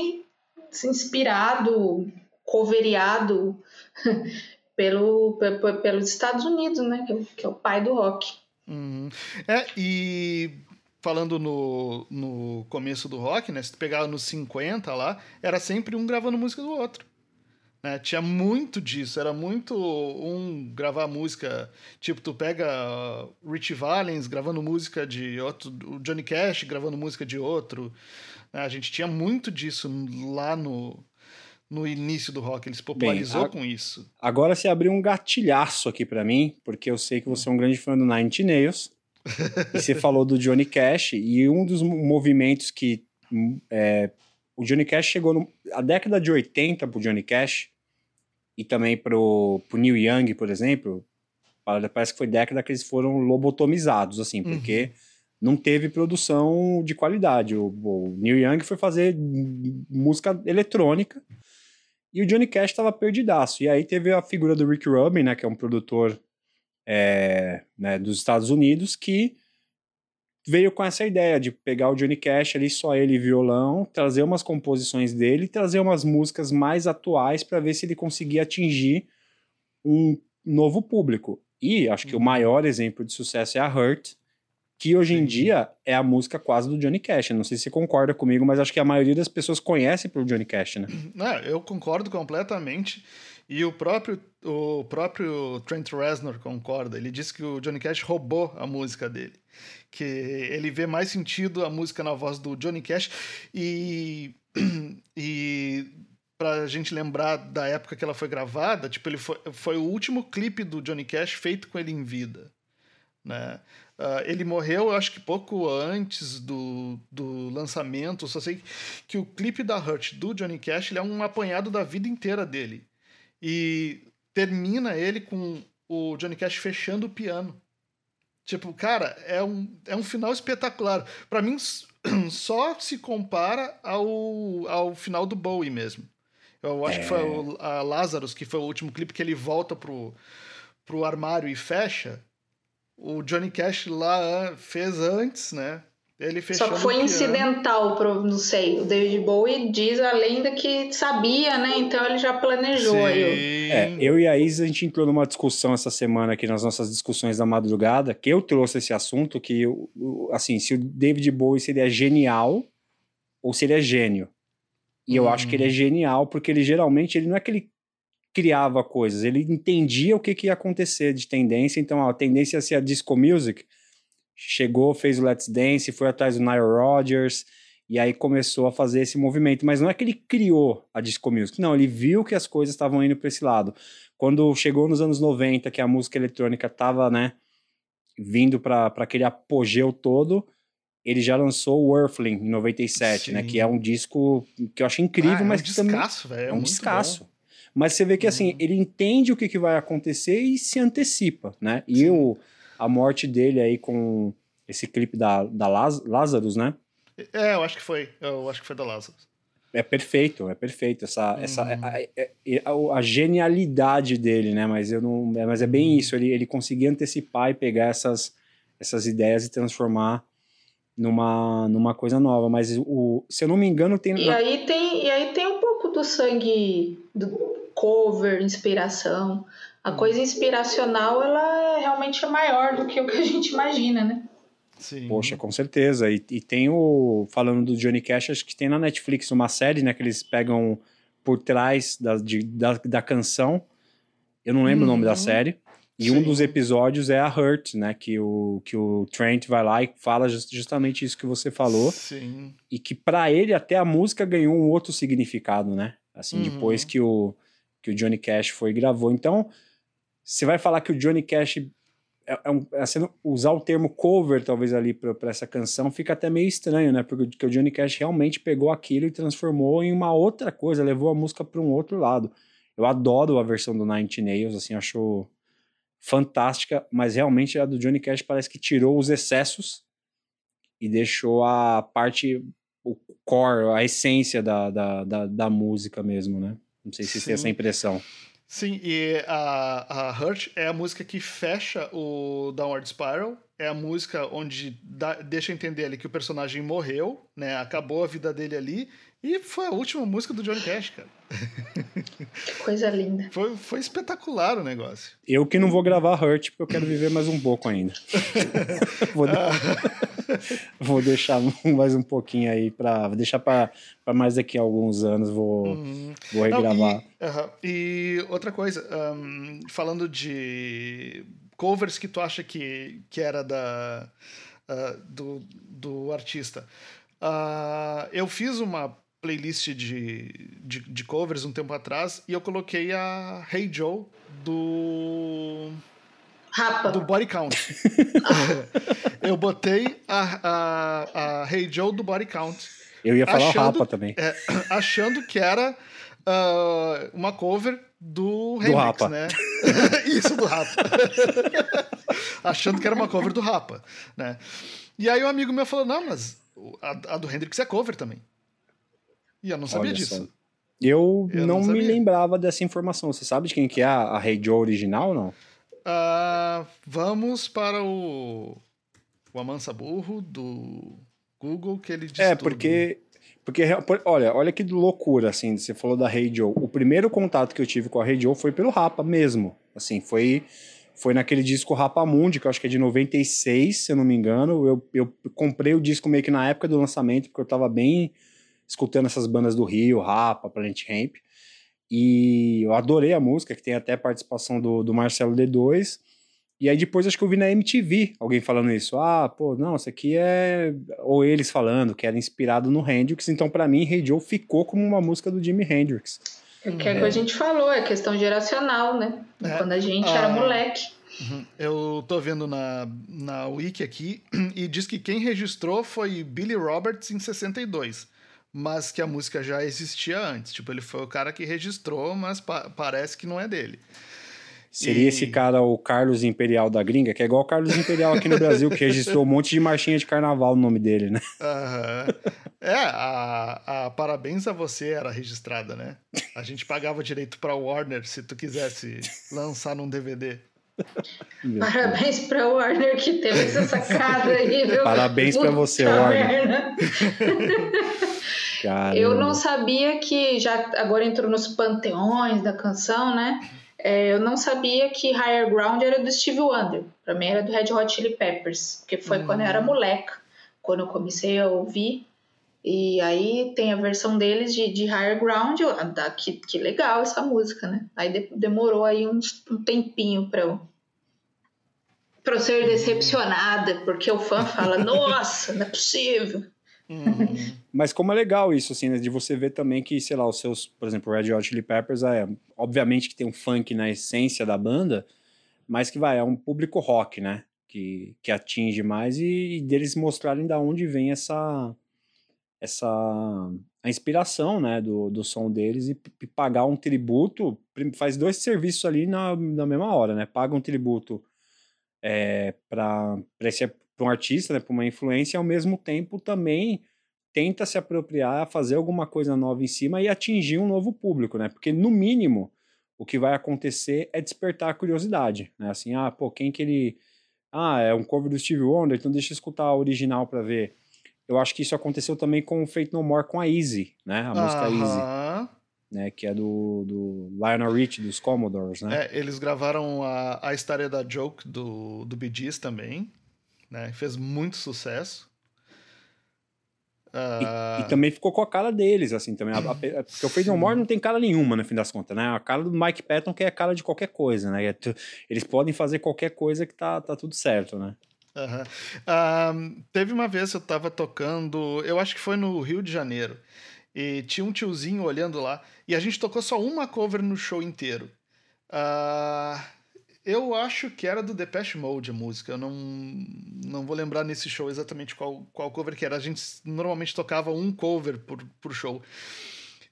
inspirado, coveriado pelo, pelo, pelos Estados Unidos, né? Que é, que é o pai do rock. Uhum. É, e falando no, no começo do rock, né? Se tu pegar nos 50 lá, era sempre um gravando música do outro. Né? Tinha muito disso, era muito um gravar música. Tipo, tu pega uh, Rich Valens gravando música de outro, o Johnny Cash gravando música de outro. Né? A gente tinha muito disso lá no, no início do rock, ele se popularizou Bem, a, com isso. Agora você abriu um gatilhaço aqui para mim, porque eu sei que você é um grande fã do Nine Inch Nails. e você falou do Johnny Cash, e um dos movimentos que hum, é, o Johnny Cash chegou no, a década de 80 pro Johnny Cash e também pro, pro Neil Young, por exemplo, parece que foi década que eles foram lobotomizados, assim, porque uhum. não teve produção de qualidade. O, o, Neil Young foi fazer música eletrônica e o Johnny Cash estava perdidaço. E aí teve a figura do Rick Rubin, né, que é um produtor é, né, dos Estados Unidos, que veio com essa ideia de pegar o Johnny Cash ali, só ele e violão, trazer umas composições dele, trazer umas músicas mais atuais para ver se ele conseguia atingir um novo público. E acho que o uhum. maior exemplo de sucesso é a Hurt, que hoje em dia é a música quase do Johnny Cash. Não sei se você concorda comigo, mas acho que a maioria das pessoas conhece pelo Johnny Cash, né? É, eu concordo completamente. E o próprio, o próprio Trent Reznor concorda. Ele disse que o Johnny Cash roubou a música dele que ele vê mais sentido a música na voz do Johnny Cash e, e pra gente lembrar da época que ela foi gravada, tipo, ele foi, foi o último clipe do Johnny Cash feito com ele em vida, né? Uh, ele morreu, eu acho que pouco antes do, do lançamento. Só sei que o clipe da Hurt do Johnny Cash ele é um apanhado da vida inteira dele. E termina ele com o Johnny Cash fechando o piano. Tipo, cara, é um, é um final espetacular. para mim, só se compara ao, ao final do Bowie mesmo. Eu acho é... que foi o, a Lazarus, que foi o último clipe que ele volta pro, pro armário e fecha o Johnny Cash lá fez antes, né? Ele Só que foi incidental, pro, não sei. O David Bowie diz a lenda que sabia, né? Então ele já planejou Sim. aí. É, eu e a Isa, a gente entrou numa discussão essa semana aqui nas nossas discussões da madrugada, que eu trouxe esse assunto, que, assim, se o David Bowie seria genial ou se ele é gênio. E eu acho que ele é hum. genial, porque ele geralmente, ele não é aquele criava coisas, ele entendia o que, que ia acontecer de tendência, então a tendência ia ser a disco music, chegou, fez o Let's Dance, foi atrás do Nile Rodgers, e aí começou a fazer esse movimento, mas não é que ele criou a disco music, não, ele viu que as coisas estavam indo para esse lado. Quando chegou nos anos 90, que a música eletrônica estava, né, vindo para aquele apogeu todo, ele já lançou o Earthling em 97, Sim. né, que é um disco que eu acho incrível, ah, é mas um que descasso, também é um descasso. Mas você vê que assim, uhum. ele entende o que, que vai acontecer e se antecipa, né? E o, a morte dele aí com esse clipe da, da Laz, Lazarus, né? É, eu acho que foi. Eu acho que foi da Lazarus. É perfeito, é perfeito. Essa, uhum. essa, a, a, a, genialidade dele, né? Mas, eu não, é, mas é bem uhum. isso. Ele, ele conseguia antecipar e pegar essas, essas ideias e transformar numa, numa coisa nova. Mas o, se eu não me engano, tem. E aí tem, e aí tem um pouco do sangue do, cover, inspiração. A hum. coisa inspiracional, ela é realmente maior do que o que a gente imagina, né? Sim. Poxa, com certeza. E, e, tem o. Falando do Johnny Cash, acho que tem na Netflix uma série, né? Que eles pegam por trás da, de, da, da canção. Eu não lembro uhum. o nome da uhum. série. E Sim. um dos episódios é a Hurt, né? Que o, que o Trent vai lá e fala justamente isso que você falou. Sim. E que para ele até a música ganhou um outro significado, né? Assim, uhum. depois que o, que o Johnny Cash foi e gravou. Então, você vai falar que o Johnny Cash é, é um, é sendo, usar o termo cover talvez ali para essa canção fica até meio estranho, né? Porque o Johnny Cash realmente pegou aquilo e transformou em uma outra coisa, levou a música para um outro lado. Eu adoro a versão do Nine Nails, assim, acho fantástica, mas realmente a do Johnny Cash parece que tirou os excessos e deixou a parte, o core, a essência da, da, da, da música mesmo, né? Não sei se você tem essa impressão. Sim, e a, a Hurt é a música que fecha o Downward Spiral. É a música onde dá, deixa entender ali que o personagem morreu, né? Acabou a vida dele ali. E foi a última música do Johnny Cash, cara. Que coisa linda. Foi, foi espetacular o negócio. Eu que não vou gravar Hurt, porque eu quero viver mais um pouco ainda. vou, de... vou, deixar mais um pouquinho aí para deixar para mais daqui a alguns anos vou, uhum. vou regravar. Não, e, uh -huh. e, outra coisa, um, falando de covers que tu acha que, que era da, uh, do, do artista. Uh, eu fiz uma playlist de, de, de, covers um tempo atrás e eu coloquei a Hey Joe do. Rapa. Do Body Count. eu botei a, a, a Hey Joe do Body Count. Eu ia falar achando, Rapa também. É, achando que era uh, uma cover do Remix, do Rapa. né? Isso, do Rapa. achando que era uma cover do Rapa, né? E aí um amigo meu falou, não, mas a, a do Hendrix é cover também. E eu não sabia Olha disso. Só. Eu, eu não, não me lembrava dessa informação. Você sabe de quem que é a, a Hey Joe original, não? Uh, vamos para o, o Amansa Burro do Google, que ele diz É, tudo. Porque... Olha, olha que loucura, assim, você falou da Joe. O primeiro contato que eu tive com a Joe foi pelo Rapa mesmo. Assim, foi foi naquele disco Rapa Mundi, que eu acho que é de 96, se eu não me engano. Eu, eu comprei o disco meio que na época do lançamento, porque eu tava bem escutando essas bandas do Rio, Rapa, Planet Ramp. E eu adorei a música, que tem até participação do, do Marcelo D2. E aí depois acho que eu vi na MTV alguém falando isso. Ah, pô, não, isso aqui é. Ou eles falando que era inspirado no Hendrix. Então, para mim, Hey Joe ficou como uma música do Jimi Hendrix. É que é que a gente falou, é questão geracional, né? É. Quando a gente ah, era moleque. Uhum. Eu tô vendo na, na Wiki aqui e diz que quem registrou foi Billy Roberts em 62 mas que a música já existia antes. Tipo, ele foi o cara que registrou, mas pa parece que não é dele. Seria e... esse cara o Carlos Imperial da gringa, que é igual o Carlos Imperial aqui no Brasil, que registrou um monte de marchinha de carnaval no nome dele, né? Uhum. É, a, a Parabéns a Você era registrada, né? A gente pagava direito pra Warner se tu quisesse lançar num DVD. Parabéns pra Warner que teve essa sacada aí, viu? Parabéns para você, Warner. Eu não sabia que já agora entrou nos panteões da canção, né? É, eu não sabia que Higher Ground era do Steve Wonder. Pra mim era do Red Hot Chili Peppers, porque foi uhum. quando eu era hum. moleca, quando eu comecei a ouvir. E aí tem a versão deles de, de Higher Ground. Ah, que, que legal essa música, né? Aí de, demorou aí uns, um tempinho pra eu, pra eu ser decepcionada, porque o fã fala: Nossa, não é possível. Uhum. Mas como é legal isso, assim, né, de você ver também que, sei lá, os seus, por exemplo, Red Hot Chili Peppers, é, obviamente que tem um funk na essência da banda, mas que vai, é um público rock, né? Que, que atinge mais e, e deles mostrarem da onde vem essa essa a inspiração, né, do, do som deles e, e pagar um tributo, faz dois serviços ali na, na mesma hora, né? Paga um tributo é, para um artista, né, para uma influência, e ao mesmo tempo também tenta se apropriar, fazer alguma coisa nova em cima e atingir um novo público, né? Porque no mínimo o que vai acontecer é despertar a curiosidade, né? Assim, ah, pô, quem que ele ah, é um cover do Steve Wonder, então deixa eu escutar a original para ver. Eu acho que isso aconteceu também com o Fate No More com a Easy, né? A música uh -huh. Easy. Né, que é do, do Lionel Rich, dos Commodores, né? É, eles gravaram a, a história da Joke do, do Bee Gees também, né? Fez muito sucesso. Uh... E, e, ah. também ficou com a cara deles, assim, também. A, a, porque o Fade No More não tem cara nenhuma, no fim das contas, né? A cara do Mike Patton que é a cara de qualquer coisa, né? É eles podem fazer qualquer coisa que tá, tá tudo certo, né? Uhum. Uh, teve uma vez que eu tava tocando, eu acho que foi no Rio de Janeiro, e tinha um tiozinho olhando lá, e a gente tocou só uma cover no show inteiro. Uh, eu acho que era do Depeche Mode a música. Eu não, não vou lembrar nesse show exatamente qual, qual cover que era. A gente normalmente tocava um cover por, por show.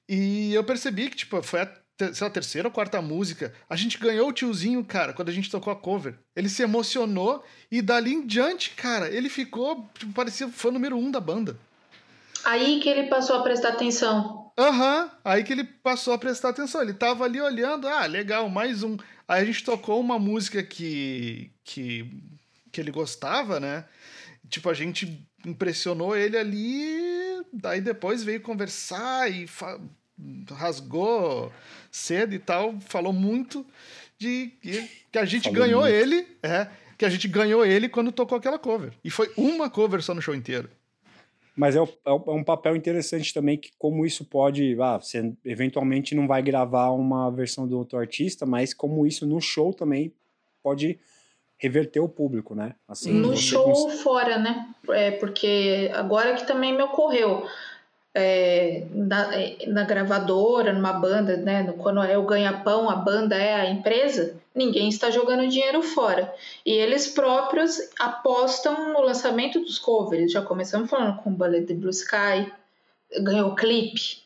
E eu percebi que, tipo, foi a sei lá, terceira ou quarta música, a gente ganhou o tiozinho, cara, quando a gente tocou a cover. Ele se emocionou e dali em diante, cara, ele ficou, tipo, parecia fã número um da banda. Aí que ele passou a prestar atenção. Aham, uhum, aí que ele passou a prestar atenção. Ele tava ali olhando, ah, legal, mais um. Aí a gente tocou uma música que, que, que ele gostava, né? Tipo, a gente impressionou ele ali, daí depois veio conversar e rasgou cedo e tal, falou muito de que, a gente falou ganhou muito. ele, é, que a gente ganhou ele quando tocou aquela cover. E foi uma cover só no show inteiro. Mas é, é, é, um papel interessante também que como isso pode, ah, você eventualmente não vai gravar uma versão do outro artista, mas como isso no show também pode reverter o público, né? Assim, no show cons... fora, né? É, porque agora que também me ocorreu é, na, é, na, gravadora, numa banda, né? Quando é o ganha-pão, a banda é a empresa, ninguém está jogando dinheiro fora. E eles próprios apostam no lançamento dos covers. Já começamos falando com o Ballet de Blue Sky, ganhou clipe.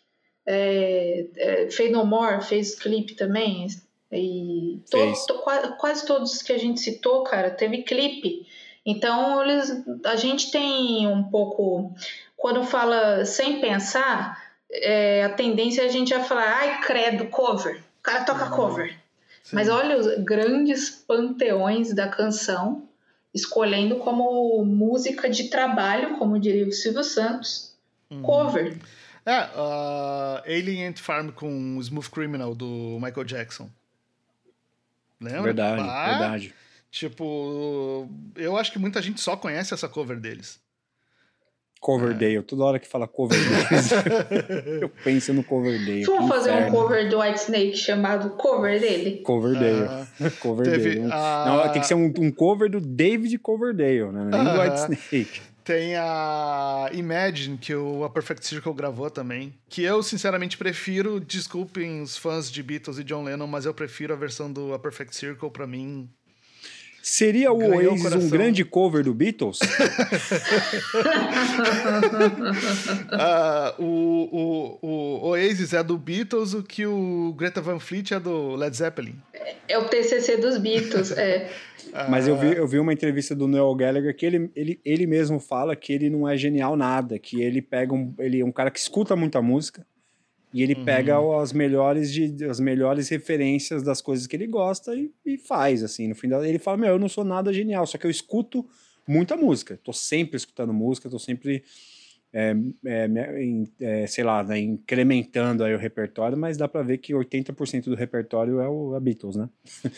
É, é, Fade No More fez clipe também. E to, to, quase, todos que a gente citou, cara, teve clipe. Então, eles, a gente tem um pouco quando fala sem pensar, é, a tendência é a gente já falar, ai, credo, cover. O cara toca uhum. cover. Sim. Mas olha os grandes panteões da canção, escolhendo como música de trabalho, como diria o Silvio Santos, uhum. cover. É, uh, Alien Ant Farm com Smooth Criminal do Michael Jackson. Lembra? Verdade, ah, verdade. Tipo, eu acho que muita gente só conhece essa cover deles. Coverdale. Toda hora que fala Coverdale, eu penso no Coverdale. Vamos fazer um cover do White Snake chamado Cover dele? Coverdale. Uh, Coverdale. Teve, uh... Não, tem que ser um, um, cover do David Coverdale, né? Nem uh -huh. do White Snake. Tem a Imagine, que o A Perfect Circle gravou também. Que eu, sinceramente, prefiro. Desculpem os fãs de Beatles e John Lennon, mas eu prefiro a versão do A Perfect Circle. Pra mim, Seria o Oasis um grande cover do Beatles? uh, o, o, o Oasis é do Beatles, o que o Greta Van Fleet é do Led Zeppelin. É o TCC dos Beatles, é. Mas eu vi, eu vi uma entrevista do Noel Gallagher que ele, ele, ele mesmo fala que ele não é genial nada, que ele pega um, ele é um cara que escuta muita música, e ele uhum. pega as melhores de, as melhores referências das coisas que ele gosta e, e faz, assim. No fim da, ele fala, meu, eu não sou nada genial, só que eu escuto muita música. Tô sempre escutando música, tô sempre é, é, é, sei lá, né, incrementando aí o repertório, mas dá para ver que 80% do repertório é o Beatles, né?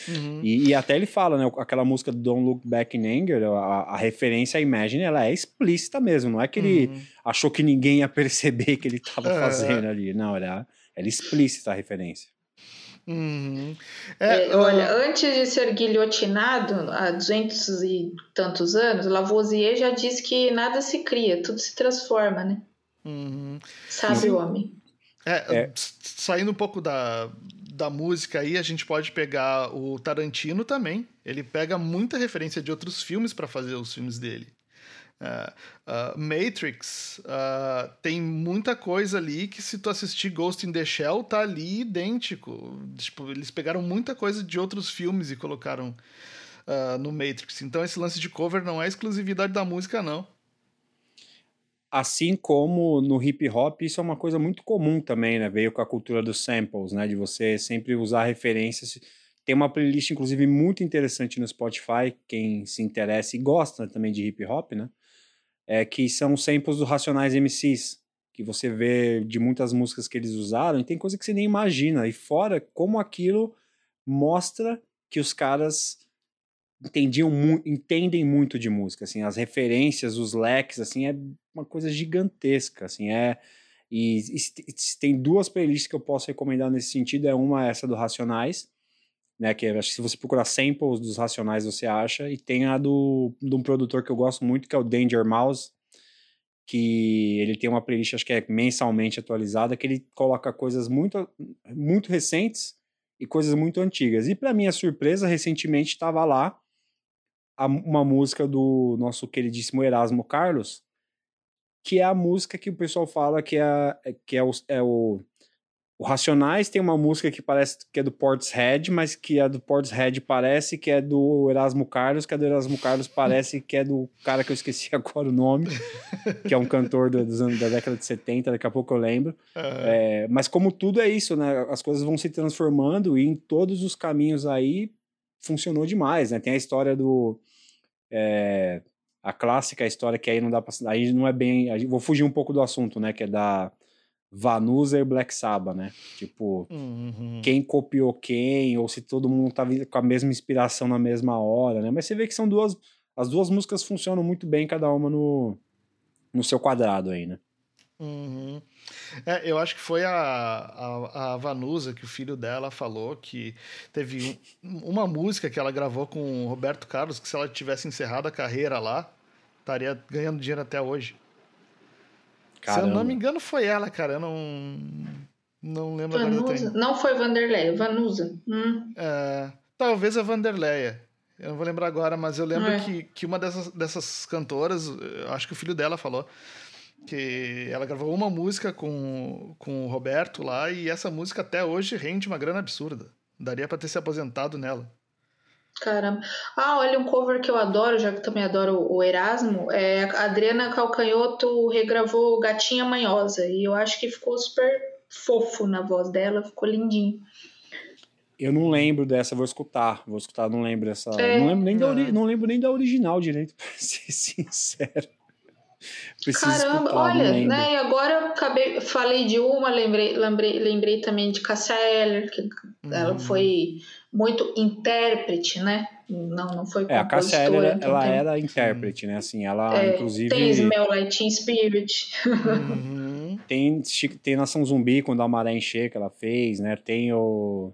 Uhum. E, e, até ele fala, né, aquela música Don't Look Back in Anger, a, a referência à Imagine, ela é explícita mesmo, não é que ele uhum. achou que ninguém ia perceber que ele estava é. fazendo ali, não, ela é explícita a referência. Uhum. É, é, olha, uh... antes de ser guilhotinado há duzentos e tantos anos, Lavoisier já disse que nada se cria, tudo se transforma, né? Uhum. Sabe o homem. É, é, saindo um pouco da, da música aí, a gente pode pegar o Tarantino também. Ele pega muita referência de outros filmes para fazer os filmes dele. Uh, uh, Matrix uh, tem muita coisa ali que se tu assistir Ghost in the Shell tá ali idêntico. Tipo, eles pegaram muita coisa de outros filmes e colocaram no Matrix. Então esse lance de cover não é exclusividade da música, não. Assim como no hip hop, isso é uma coisa muito comum também, né? Veio com a cultura dos samples, né? De você sempre usar referências. Tem uma playlist, inclusive, muito interessante no Spotify, quem se interessa e gosta também de hip hop, né? É, que são samples do Racionais MCs, que você vê de muitas músicas que eles usaram, e tem coisa que você nem imagina. E fora, como aquilo mostra que os caras entendiam mu entendem muito de música, assim, as referências, os leques, assim, é uma coisa gigantesca, assim, é... E, e, tem duas playlists que eu posso recomendar nesse sentido, é uma essa do Racionais, né? Que acho que se você procurar samples dos Racionais você acha. E tem a do de um produtor que eu gosto muito, que é o Danger Mouse, que ele tem uma playlist, acho que é mensalmente atualizada, que ele coloca coisas muito, muito recentes e coisas muito antigas. E para minha surpresa, recentemente estava lá a, uma música do nosso queridíssimo Erasmo Carlos, que é a música que o pessoal fala que é, que é o, é o o Racionais tem uma música que parece que é do Portishead, mas que a do Portishead parece que é do Erasmo Carlos, que a do Erasmo Carlos parece que é do cara que eu esqueci agora o nome, que é um cantor do, dos anos da década de 70, daqui a pouco eu lembro. Uhum. É, mas como tudo é isso, né? As coisas vão se transformando e em todos os caminhos aí funcionou demais, né? Tem a história do... É, a clássica história que aí não dá pra... Aí não é bem... Vou fugir um pouco do assunto, né? Que é da Vanusa e Black Sabbath, né? Tipo, uhum. quem copiou quem, ou se todo mundo tá com a mesma inspiração na mesma hora, né? Mas você vê que são duas. As duas músicas funcionam muito bem, cada uma no, no seu quadrado aí, né? Uhum. É, eu acho que foi a, a, a, Vanusa que o filho dela falou que teve uma música que ela gravou com o Roberto Carlos, que se ela tivesse encerrado a carreira lá, estaria ganhando dinheiro até hoje. Caramba. Se eu não me engano, foi ela, cara. Eu não. Não lembro Vanusa. agora. Não foi Vanderleia, Vanusa. Hum. É, talvez a Vanderleia. Eu não vou lembrar agora, mas eu lembro é. que, que uma dessas, dessas cantoras, acho que o filho dela falou, que ela gravou uma música com, com o Roberto lá e essa música até hoje rende uma grana absurda. Daria para ter se aposentado nela. Caramba. Ah, olha um cover que eu adoro, já que também adoro o Erasmo. É, a Adriana Calcanhoto regravou Gatinha Manhosa e eu acho que ficou super fofo na voz dela, ficou lindinho. Eu não lembro dessa, vou escutar. Vou escutar, não lembro dessa. É, não, lembro nem da ori... não lembro nem da original direito, pra ser sincero. Preciso Caramba, escutar, olha, né? E agora eu acabei, falei de uma, lembrei, lembrei, lembrei também de Cassia Eller, que uhum. ela foi muito intérprete, né? Não, não foi É, a Cássia Eller, ela, ela era intérprete, né? Assim, ela É, inclusive Tem Smell Like Teen Spirit. Uhum. tem tem Nação Zumbi quando a Maré Encher que ela fez, né? Tem o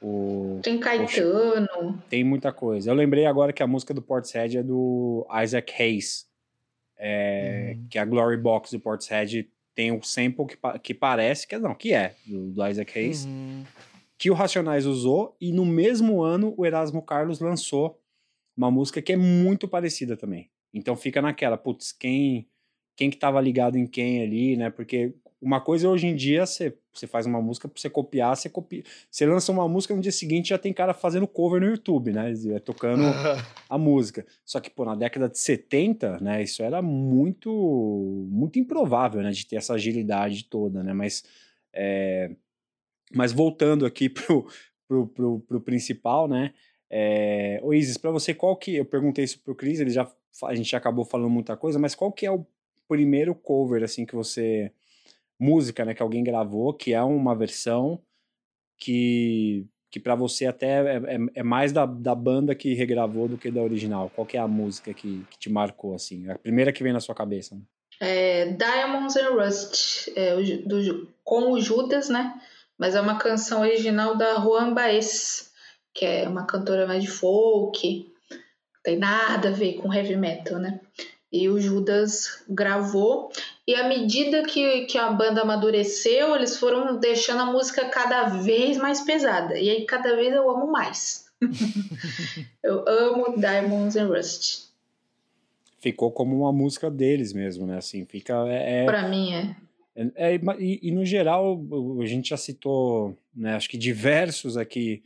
o Tem Caetano. tem muita coisa. Eu lembrei agora que a música do Portishead é do Isaac Hayes, é, Uhum. que a Glory Box do Portishead tem um sample que, que parece que não, que é do, do Isaac Hayes, Uhum. Que o Racionais usou e no mesmo ano o Erasmo Carlos lançou uma música que é muito parecida também. Então fica naquela, putz, quem quem que tava ligado em quem ali, né? Porque uma coisa hoje em dia você você faz uma música pra você copiar, você copia, você lança uma música no dia seguinte já tem cara fazendo cover no YouTube, né? Tocando a música. Só que, pô, na década de 70, né, isso era muito muito improvável, né, de ter essa agilidade toda, né, mas é, mas voltando aqui pro, pro, pro, pro principal, né, é, ô Isis, pra você, qual que, eu perguntei isso pro Cris, ele já, a gente já acabou falando muita coisa, mas qual que é o primeiro cover, assim, que você, música, né, que alguém gravou, que é uma versão que que para você até é, é, é mais da, da banda que regravou do que da original. Qual que é a música que, que te marcou, assim? A primeira que vem na sua cabeça. né? É, Diamonds and Rust, é, o do com o Judas, né? Mas é uma canção original da Juan Baez, que é uma cantora mais de folk, não tem nada a ver com heavy metal, né? E o Judas gravou, e à medida que, que a banda amadureceu, eles foram deixando a música cada vez mais pesada. E aí cada vez eu amo mais. eu amo Diamonds and Rust. Ficou como uma música deles mesmo, né? Assim, fica... É, é- Pra mim é. É, é, e, e no geral, a gente já citou, né, acho que diversos aqui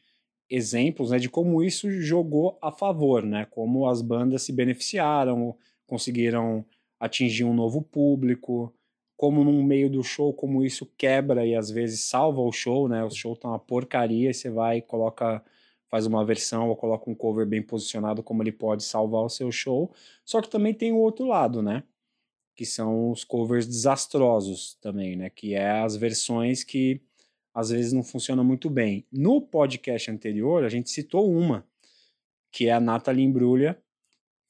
exemplos né, de como isso jogou a favor, né? Como as bandas se beneficiaram, conseguiram atingir um novo público, como no meio do show, como isso quebra e às vezes salva o show, né? O show tá uma porcaria e você vai e coloca, faz uma versão ou coloca um cover bem posicionado, como ele pode salvar o seu show. Só que também tem o outro lado, né? Que são os covers desastrosos também, né? Que é as versões que às vezes não funcionam muito bem. No podcast anterior, a gente citou uma, que é a Nathalie Imbruglia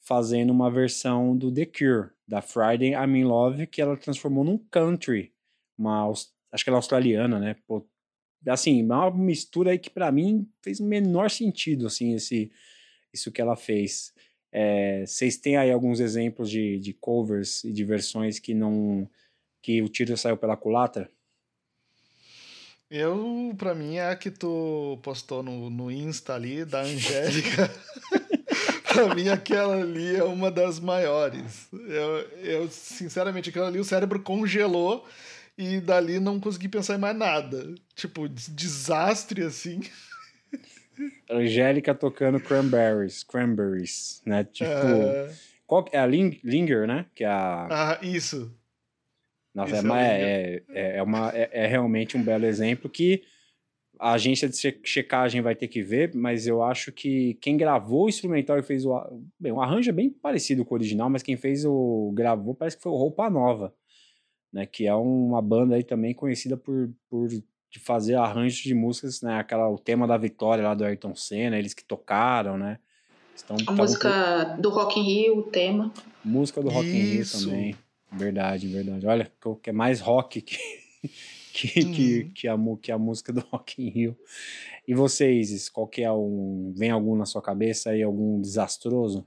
fazendo uma versão do The Cure, da Friday I'm in Love, que ela transformou num country, uma, acho que ela é australiana, né? Pô, assim, uma mistura aí que pra mim fez o menor sentido, assim, esse, isso que ela fez. É, Vocês têm aí alguns exemplos de, de covers e de versões que não que o tiro saiu pela culatra? Eu, pra mim, é a que tu postou no, no Insta ali, da Angélica. pra mim, aquela ali é uma das maiores. Eu, eu, sinceramente, aquela ali o cérebro congelou e dali não consegui pensar em mais nada. Tipo, des- desastre assim. Angélica tocando Cranberries, Cranberries, né? Tipo, É, qual que- é a Ling- Linger, né? Que é a ah, isso. Nossa, é, Isso é uma- é, é, é uma, é, é realmente um belo exemplo que a agência de che- checagem vai ter que ver, mas eu acho que quem gravou o instrumental e fez o. Bem, o arranjo é bem parecido com o original, mas quem fez o. gravou parece que foi o Roupa Nova, né? Que é uma banda aí também conhecida por, por de fazer arranjos de músicas, né? Aquela, o tema da vitória lá do Ayrton Senna, eles que tocaram, né? Estão, A música do Rock in Rio, o tema. Música do Rock in Rio Isso. também. Verdade, verdade. Olha, que que é mais rock que, que, que, Uhum. que, a, mu- que a música do Rock in Rio. E vocês, Isis, qual que é um... Vem algum na sua cabeça aí, algum desastroso?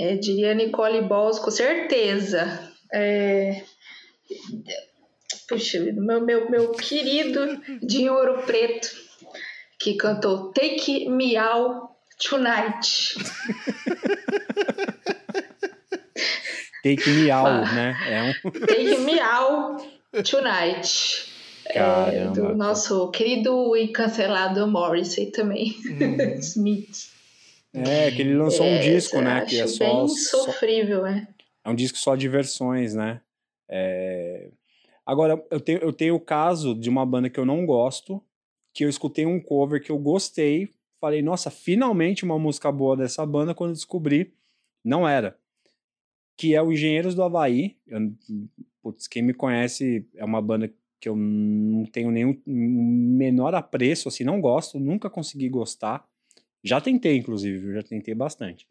É, diria Nicole Balls, com certeza. É... Puxa meu, meu, meu querido de Ouro Preto, que cantou Take Me Out Tonight. Take Me Out, né? É um... Take Me Out Tonight. É, do nosso querido e cancelado Morrissey também. Uhum. Smith. É, que ele lançou um É, disco, né? Que é só, bem só- sofrível, né? É um disco só de versões, né? É, Agora, eu tenho, eu tenho o caso de uma banda que eu não gosto, que eu escutei um cover que eu gostei, falei, nossa, finalmente uma música boa dessa banda, quando descobri, não era. Que é o Engenheiros do Havaí. Eu- putz, quem me conhece é uma banda que eu não tenho nenhum menor apreço, assim, não gosto, nunca consegui gostar. Já tentei, inclusive, já tentei bastante.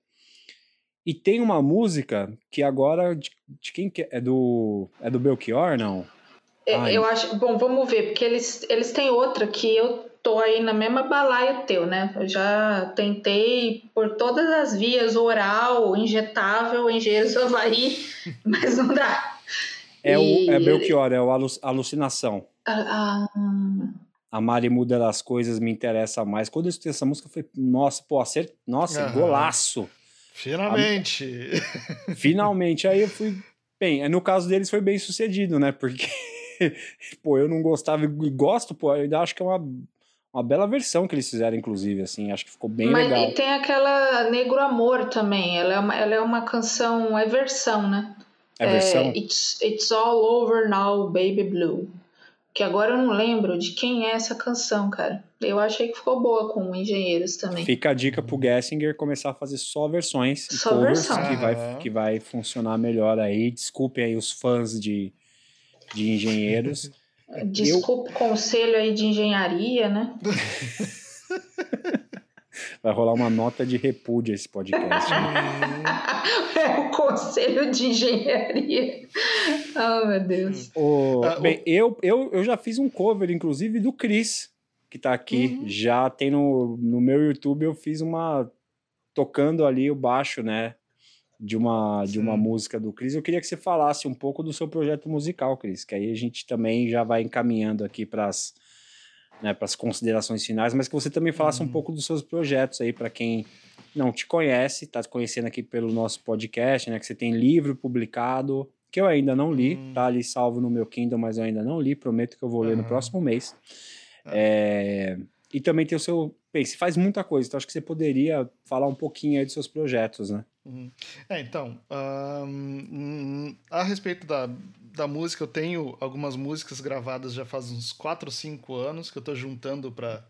E tem uma música que agora de, de quem que é? é do é do Belchior, não? É, eu acho, bom, vamos ver, porque eles eles têm outra que eu tô aí na mesma balaia teu, né? Eu já tentei por todas as vias, oral, injetável, engenheiros Havaí, mas não dá. É, e... o, é Belchior, é o alucinação. Ah, ah, a Mari muda das coisas me interessa mais. Quando eu escutei essa música, eu falei, nossa, pô, acert... nossa, uhum. golaço. Finalmente! A... Finalmente. Aí eu fui. Bem, no caso deles foi bem sucedido, né? Porque, pô, eu não gostava e gosto, pô, eu ainda acho que é uma, uma bela versão que eles fizeram, inclusive, assim, acho que ficou bem Mas, legal. E tem aquela Negro Amor também, ela é uma, ela é uma canção, é versão, né? É versão? É, it's, it's All Over Now, Baby Blue que agora eu não lembro de quem é essa canção, cara. Eu achei que ficou boa com Engenheiros também. Fica a dica pro Gessinger começar a fazer só versões só covers versão. que vai, que vai funcionar melhor aí. Desculpem aí os fãs de, de Engenheiros. Desculpe o conselho aí de engenharia, né? Vai rolar uma nota de repúdio esse podcast. Né? é o conselho de engenharia. Oh, meu Deus. O, ah, bem, o... eu, eu, eu já fiz um cover, inclusive, do Chris, que tá aqui. Uhum. Já tem no, no meu YouTube, eu fiz uma. tocando ali o baixo, né? De uma, de uma música do Cris. Eu queria que você falasse um pouco do seu projeto musical, Cris, que aí a gente também já vai encaminhando aqui para as né, para as considerações finais, mas que você também falasse uhum. um pouco dos seus projetos aí para quem não te conhece, está te conhecendo aqui pelo nosso podcast, né, que você tem livro publicado, que eu ainda não li, uhum. tá ali salvo no meu Kindle, mas eu ainda não li, prometo que eu vou ler no próximo mês. É, e também tem o seu. Bem, você faz muita coisa, então acho que você poderia falar um pouquinho aí dos seus projetos, né? Uhum. É, então, um, a respeito da, da música, eu tenho algumas músicas gravadas já faz uns 4 ou 5 anos que eu estou juntando para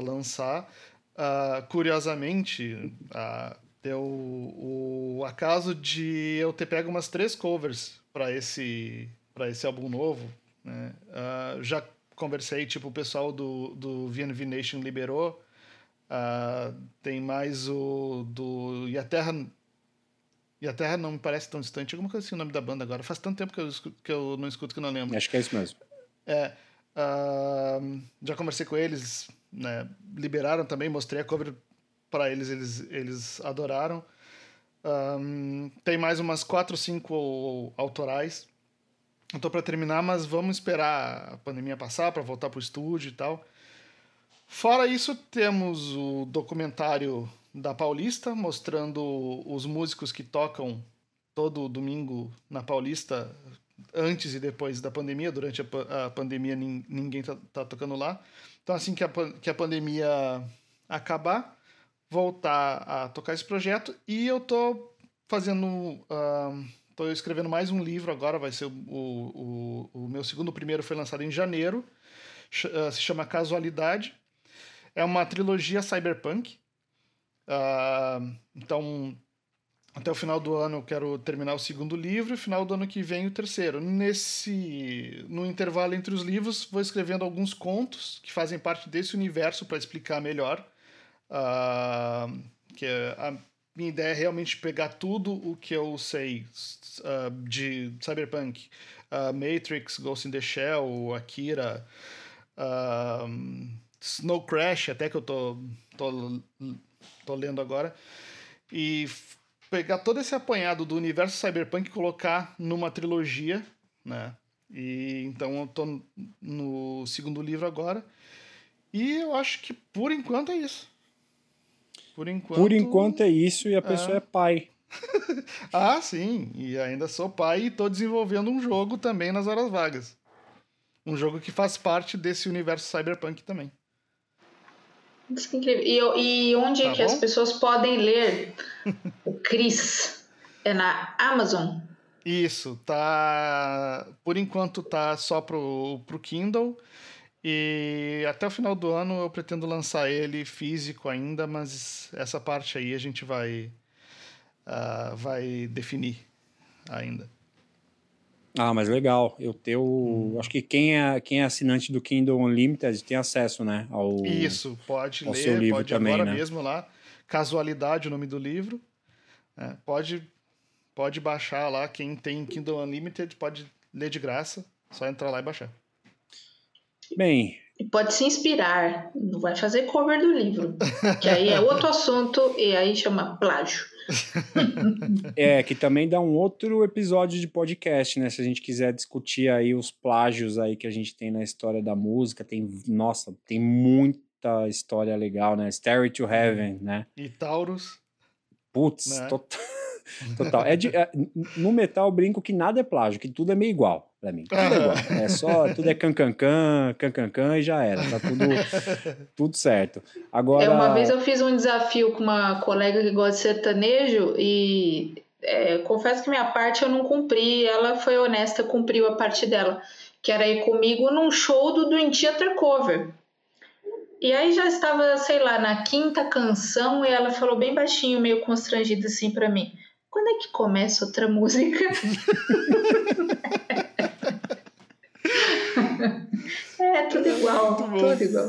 lançar. Uh, curiosamente, uh, deu o acaso de eu ter pego umas três covers para esse, esse álbum novo. Né? Uh, já conversei, tipo, o pessoal do, do VNV Nation liberou. Uh, tem mais o do E a Terra e a Terra não me parece tão distante. Alguma coisa assim o nome da banda agora. Faz tanto tempo que eu, escuto, que eu não escuto que eu não lembro. Acho que é isso mesmo. É. Uh, já conversei com eles, né? Liberaram também, mostrei a cover para eles, eles, eles adoraram. Um, tem mais umas quatro ou cinco autorais. Eu tô para terminar, mas vamos esperar a pandemia passar para voltar pro estúdio e tal. Fora isso, temos o documentário da Paulista, mostrando os músicos que tocam todo domingo na Paulista, antes e depois da pandemia. Durante a, pandemia, ninguém tá, tá, tocando lá. Então, assim que a, que a pandemia acabar, voltar a tocar esse projeto. E eu tô fazendo. Uh, tô escrevendo mais um livro agora, vai ser o, o, o meu segundo, primeiro foi lançado em janeiro, uh, se chama Casualidade. É uma trilogia cyberpunk. Uh, então, até o final do ano eu quero terminar o segundo livro e final do ano que vem o terceiro. Nesse no intervalo entre os livros, vou escrevendo alguns contos que fazem parte desse universo para explicar melhor. Uh, que é, a minha ideia é realmente pegar tudo o que eu sei uh, de Cyberpunk, uh, Matrix, Ghost in the Shell, Akira, Snow Crash, até que eu tô, tô tô lendo agora, e pegar todo esse apanhado do universo cyberpunk e colocar numa trilogia, né? E então eu tô no segundo livro agora. E eu acho que por enquanto é isso. Por enquanto, por enquanto é isso e a pessoa é, é pai. ah, sim. E ainda sou pai e tô desenvolvendo um jogo também nas horas vagas. Um jogo que faz parte desse universo cyberpunk também. E, e onde tá que bom? as pessoas podem ler o Cris? É na Amazon? Isso, tá. Por enquanto tá só pro, pro Kindle. E até o final do ano eu pretendo lançar ele físico ainda, mas essa parte aí a gente vai, uh, vai definir ainda. Ah, mas legal. Eu tenho. Hum. Acho que quem é, quem é assinante do Kindle Unlimited tem acesso, né? Ao, Isso, pode ao ler, seu livro pode também, agora né? mesmo lá. Casualidade, o nome do livro. É, pode, pode baixar lá. Quem tem Kindle Unlimited pode ler de graça. Só entrar lá e baixar. Bem. Pode se inspirar. Não vai fazer cover do livro. Que aí é outro assunto e aí chama plágio. é, que também dá um outro episódio de podcast, né? Se a gente quiser discutir aí os plágios aí que a gente tem na história da música, tem, nossa, tem muita história legal, né? Stairway to Heaven, né? E Taurus. Putz, né? total. Total. É, de, é no metal eu brinco que nada é plágio, que tudo é meio igual pra mim. Tudo é igual. É só, tudo é cancancan, cancancan e já era. Tá tudo, tudo certo. Agora... É, uma vez eu fiz um desafio com uma colega que gosta de sertanejo e é, confesso que minha parte eu não cumpri. Ela foi honesta, cumpriu a parte dela. Que era ir comigo num show do Dream Theater Cover. E aí já estava, sei lá, na quinta canção e ela falou bem baixinho, meio constrangida assim para mim. Quando é que começa outra música? é, tudo igual, tudo igual.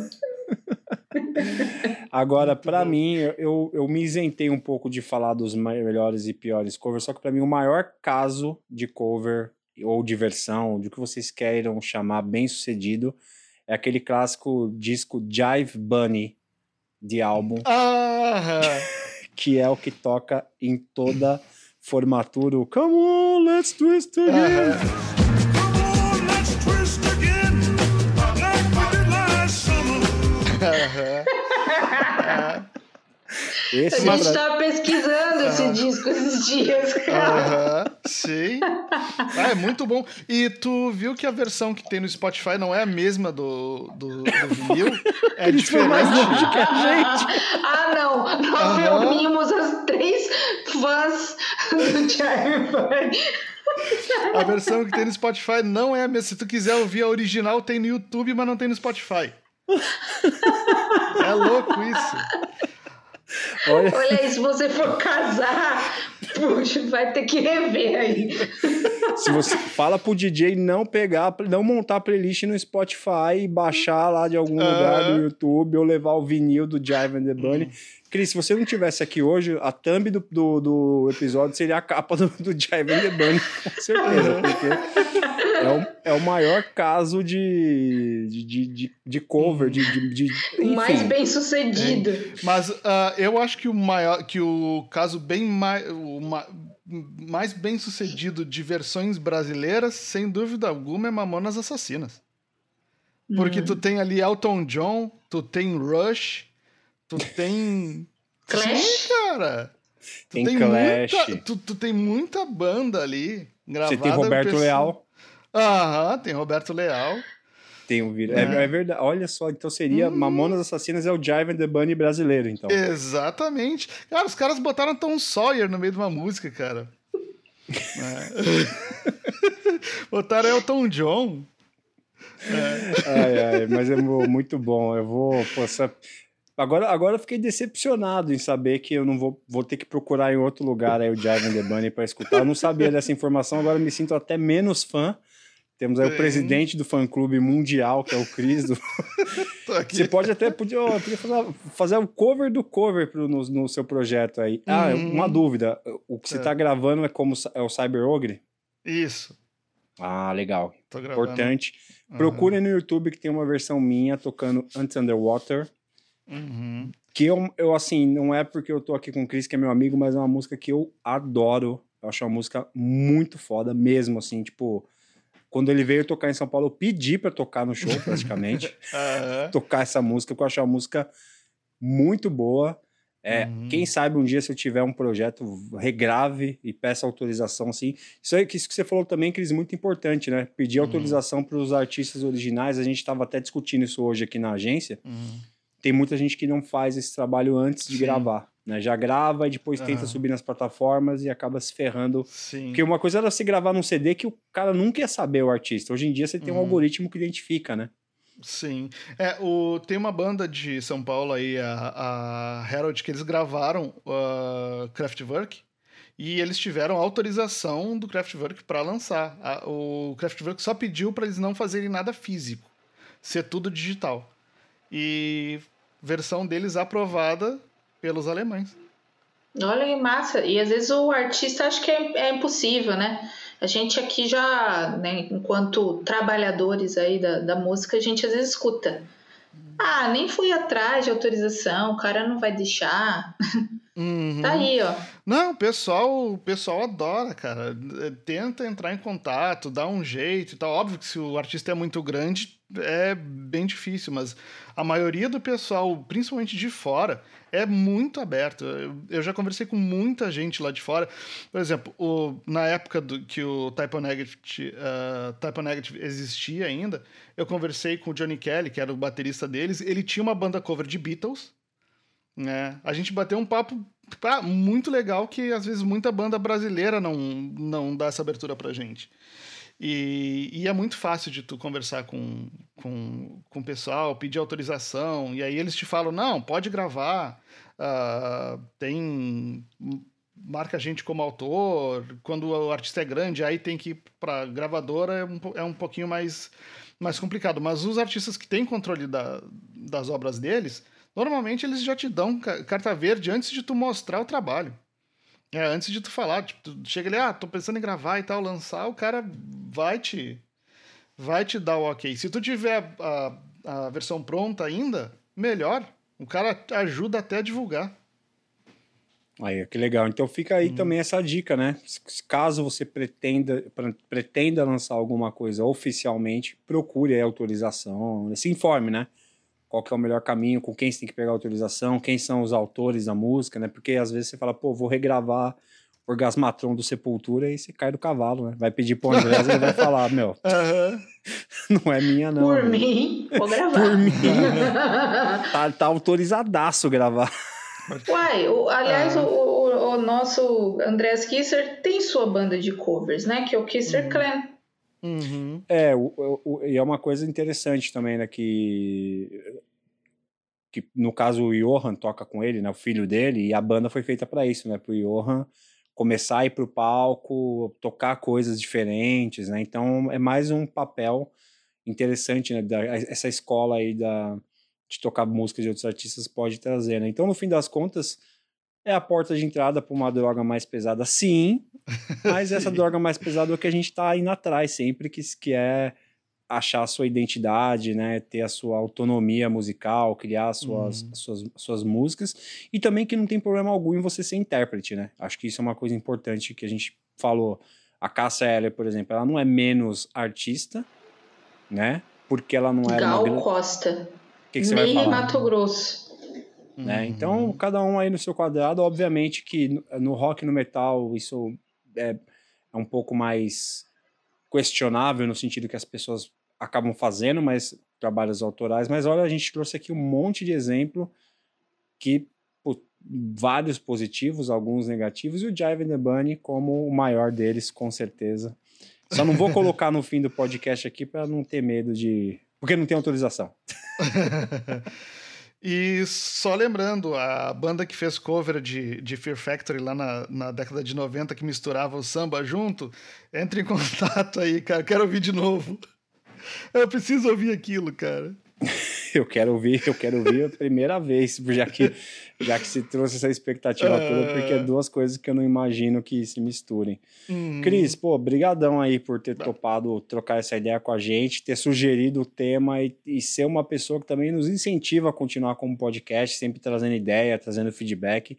Agora, para mim, eu, eu me isentei um pouco de falar dos melhores e piores covers, só que para mim o maior caso de cover ou de versão, de que vocês queiram chamar bem sucedido, é aquele clássico disco Jive Bunny de álbum. Ah! que é o que toca em toda formatura. O Come on, let's twist again. Uh -huh. Esse a gente estava pesquisando esse disco esses dias, cara. sim. Ah, é muito bom. E tu viu que a versão que tem no Spotify não é a mesma do, do, do vinil? É Eles diferente. Mais que a gente. Ah, não. Nós reunimos as três fãs do Charlie A versão que tem no Spotify não é a mesma. Se tu quiser ouvir a original, tem no YouTube, mas não tem no Spotify. É louco isso. Olha... Olha aí, se você for casar, puxa, vai ter que rever aí. Se você fala pro DJ não pegar, não montar playlist no Spotify e baixar lá de algum lugar do YouTube ou levar o vinil do Jive and the Bunny. Cris, se você não tivesse aqui hoje, a thumb do, do, do episódio seria a capa do, do Jive and the Bunny, com certeza, porque é o, é o maior caso de, de, de, de cover, de, de, de o mais bem sucedido. É. Mas uh, eu acho que o maior, que o caso bem mais, o mais bem sucedido de versões brasileiras, sem dúvida alguma, é Mamonas Assassinas. Porque hum. tu tem ali Elton John, tu tem Rush, tu tem. Clash? Sim, cara. Tu tem, tem Clash. Muita, tu, tu tem muita banda ali gravada. Você tem Roberto Leal. Aham, tem Roberto Leal. Tem um vídeo. É. é. É, verdade. Olha só, então seria hum. Mamonas Assassinas é o Jive and the Bunny brasileiro, então. Exatamente. Cara, os caras botaram Tom Sawyer no meio de uma música, cara. é. botaram Elton John. É. Ai, ai, mas é muito bom. Eu vou. Pô, essa... Agora, agora eu fiquei decepcionado em saber que eu não vou, vou ter que procurar em outro lugar aí o Jive and the Bunny para escutar. Eu não sabia dessa informação, agora me sinto até menos fã. Temos aí o presidente do fã-clube mundial, que é o Cris. Do... Você pode até podia, ó, podia fazer, fazer um cover do cover pro, no, no seu projeto aí. Ah, uhum. uma dúvida. O que você está é. gravando é como é o Cyber Ogre? Isso. Ah, legal. Importante. Uhum. Procure no YouTube que tem uma versão minha tocando Antes Underwater. Uhum. Que eu, eu, assim, não é porque eu tô aqui com o Chris, que é meu amigo, mas é uma música que eu adoro. Eu acho uma música muito foda mesmo, assim, tipo. Quando ele veio tocar em São Paulo, eu pedi para tocar no show, praticamente. uhum. tocar essa música, porque eu acho uma música muito boa. É, uhum. Quem sabe um dia, se eu tiver um projeto, regrave e peça autorização, assim. Isso aí, isso que você falou também, Cris, muito importante, né? Pedir uhum. autorização para os artistas originais. A gente estava até discutindo isso hoje aqui na agência. Uhum tem muita gente que não faz esse trabalho antes de Sim. gravar. Né? Já grava e depois uhum. tenta subir nas plataformas e acaba se ferrando. Sim. Porque uma coisa era se gravar num CD que o cara nunca ia saber o artista. Hoje em dia você tem um uhum. algoritmo que identifica, né? Sim. É, o, tem uma banda de São Paulo aí, a, a Herald, que eles gravaram uh, Kraftwerk. e eles tiveram autorização do Kraftwerk para lançar. o Kraftwerk só pediu para eles não fazerem nada físico, ser tudo digital. E versão deles aprovada pelos alemães. Olha que massa. E às vezes o artista acha que é, é impossível, né? A gente aqui já, né, enquanto trabalhadores aí da, da música, a gente às vezes escuta. Ah, nem fui atrás de autorização, o cara não vai deixar. Uhum. Tá aí, ó. Não, o pessoal, o pessoal adora, cara. Tenta entrar em contato, dá um jeito e tal. Óbvio que se o artista é muito grande, é bem difícil, mas a maioria do pessoal, principalmente de fora, é muito aberto. Eu já conversei com muita gente lá de fora. Por exemplo, o, na época do, que o Type Negative, uh, Type o Negative existia ainda, eu conversei com o Johnny Kelly, que era o baterista deles. Ele tinha uma banda cover de Beatles. Né? A gente bateu um papo ah, muito legal que às vezes muita banda brasileira não, não dá essa abertura pra gente. E, e, é muito fácil de tu conversar com, com, com o pessoal, pedir autorização, e aí eles te falam, não, pode gravar, uh, tem... marca a gente como autor, quando o artista é grande, aí tem que ir pra gravadora, é um, é um pouquinho mais, mais complicado. Mas os artistas que têm controle da, das obras deles, normalmente eles já te dão carta verde antes de tu mostrar o trabalho. É, antes de tu falar, tipo, tu chega ali, ah, tô pensando em gravar e tal, lançar, o cara vai te vai te dar o ok. Se tu tiver a, a versão pronta ainda, melhor. O cara ajuda até a divulgar. Aí, que legal. Então fica aí hum. também essa dica, né? Caso você pretenda, pretenda lançar alguma coisa oficialmente, procure a autorização, se informe, né? Qual que é o melhor caminho, com quem você tem que pegar autorização, quem são os autores da música, né? Porque às vezes você fala, pô, vou regravar Orgasmatron do Sepultura e você cai do cavalo, né? Vai pedir pro André e ele vai falar, meu, uhum. não é minha não. Por né? mim, vou gravar. Por mim. tá, tá autorizadaço gravar. Uai, o, aliás, ah. o, o, nosso Andreas Kisser tem sua banda de covers, né? Que é o Kisser uhum. Clan. Uhum. É, o, o, e é uma coisa interessante também, né? Que, que no caso o Johan toca com ele, né? O filho dele, e a banda foi feita para isso, né? Pro Johan começar a ir pro palco, tocar coisas diferentes, né? Então é mais um papel interessante, né? Da, essa escola aí da, de tocar músicas de outros artistas pode trazer, né? Então, no fim das contas, é a porta de entrada para uma droga mais pesada, sim, mas essa droga mais pesada é o que a gente está indo atrás sempre, que, que é achar a sua identidade, né, ter a sua autonomia musical, criar suas, uhum. suas, suas músicas, e também que não tem problema algum em você ser intérprete, né? Acho que isso é uma coisa importante que a gente falou. A Cássia Eller, por exemplo, ela não é menos artista, né? Porque ela não era Gal uma... Costa. Que, que você vai falar? Mato Grosso. Né? Uhum. Então, cada um aí no seu quadrado, obviamente que no rock e no metal isso é, é um pouco mais questionável no sentido que as pessoas acabam fazendo mais trabalhos autorais, mas olha, a gente trouxe aqui um monte de exemplo que pô, vários positivos, alguns negativos, e o Jive and the Bunny como o maior deles, com certeza. Só não vou colocar no fim do podcast aqui para não ter medo de. Porque não tem autorização. E só lembrando, a banda que fez cover de, de Fear Factory lá na, na década de 90, que misturava o samba junto, entre em contato aí, cara. Quero ouvir de novo. Eu preciso ouvir aquilo, cara. eu quero ouvir, eu quero ouvir a primeira vez, já que, já que se trouxe essa expectativa toda, porque é duas coisas que eu não imagino que se misturem. Hum. Cris, pô, brigadão aí por ter topado trocar essa ideia com a gente, ter sugerido o tema e, e ser uma pessoa que também nos incentiva a continuar como podcast, sempre trazendo ideia, trazendo feedback.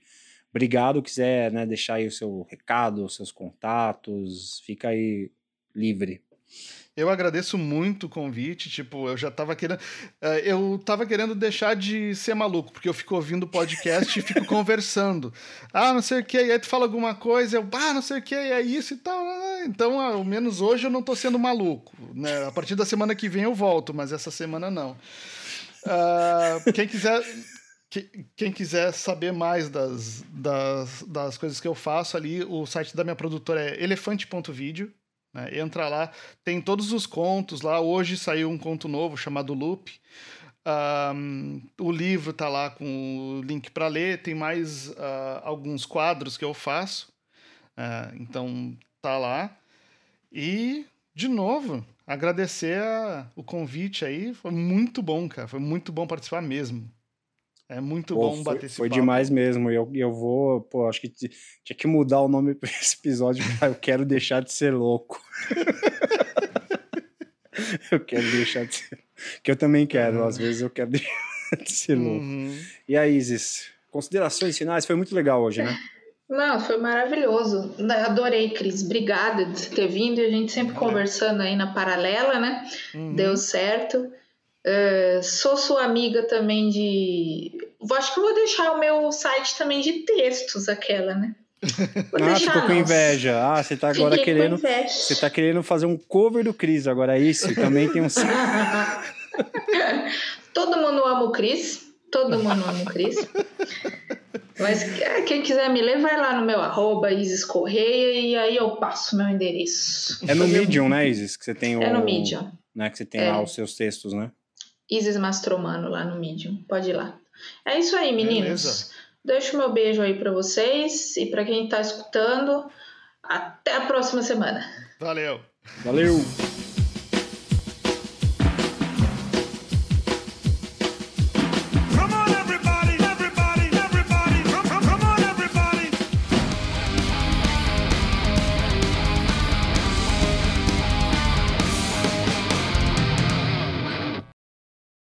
Obrigado, quiser né, deixar aí o seu recado, os seus contatos, fica aí livre. Eu agradeço muito o convite, tipo, eu já tava querendo. Uh, eu tava querendo deixar de ser maluco, porque eu fico ouvindo podcast e fico conversando. Ah, não sei o que, e aí tu fala alguma coisa, eu, ah, não sei o que, é isso e tal. Então, ao menos hoje eu não tô sendo maluco. Né? A partir da semana que vem eu volto, mas essa semana não. Uh, quem quiser. Quem quiser saber mais das, das, das coisas que eu faço ali, o site da minha produtora é elefante.video né? Entra lá, tem todos os contos lá. Hoje saiu um conto novo chamado Loop. Um, o livro tá lá com o link para ler. Tem mais uh, alguns quadros que eu faço. Uh, então, tá lá. E, de novo, agradecer a, o convite aí. Foi muito bom, cara. Foi muito bom participar mesmo. É muito pô, bom bater foi, esse Foi papo. demais mesmo. Eu, eu vou, pô, acho que tinha que mudar o nome para esse episódio. eu quero deixar de ser louco. eu quero deixar de ser. Que eu também quero, uhum. às vezes eu quero deixar de ser louco. Uhum. E a Isis, considerações finais? Foi muito legal hoje, né? Não, foi maravilhoso. Adorei, Cris. Obrigada de ter vindo e a gente sempre conversando aí na paralela, né? Uhum. Deu certo. Uh, sou sua amiga também de. Acho que vou deixar o meu site também de textos, aquela, né? Vou ah, ficou com inveja. Ah, você tá agora Fiquei querendo. Você tá querendo fazer um cover do Cris, agora é isso. Também tem um. Todo mundo ama o Cris. Todo mundo ama o Cris. Mas ah, quem quiser me ler, vai lá no meu arroba Isis Correia e aí eu passo meu endereço. É no Medium, né, Isis? Que você tem o... É no Medium. Né, que você tem é. lá os seus textos, né? Isis Mastromano lá no Medium. Pode ir lá. É isso aí, meninos. Beleza. Deixo meu beijo aí para vocês e para quem tá escutando. Até a próxima semana. Valeu. Valeu.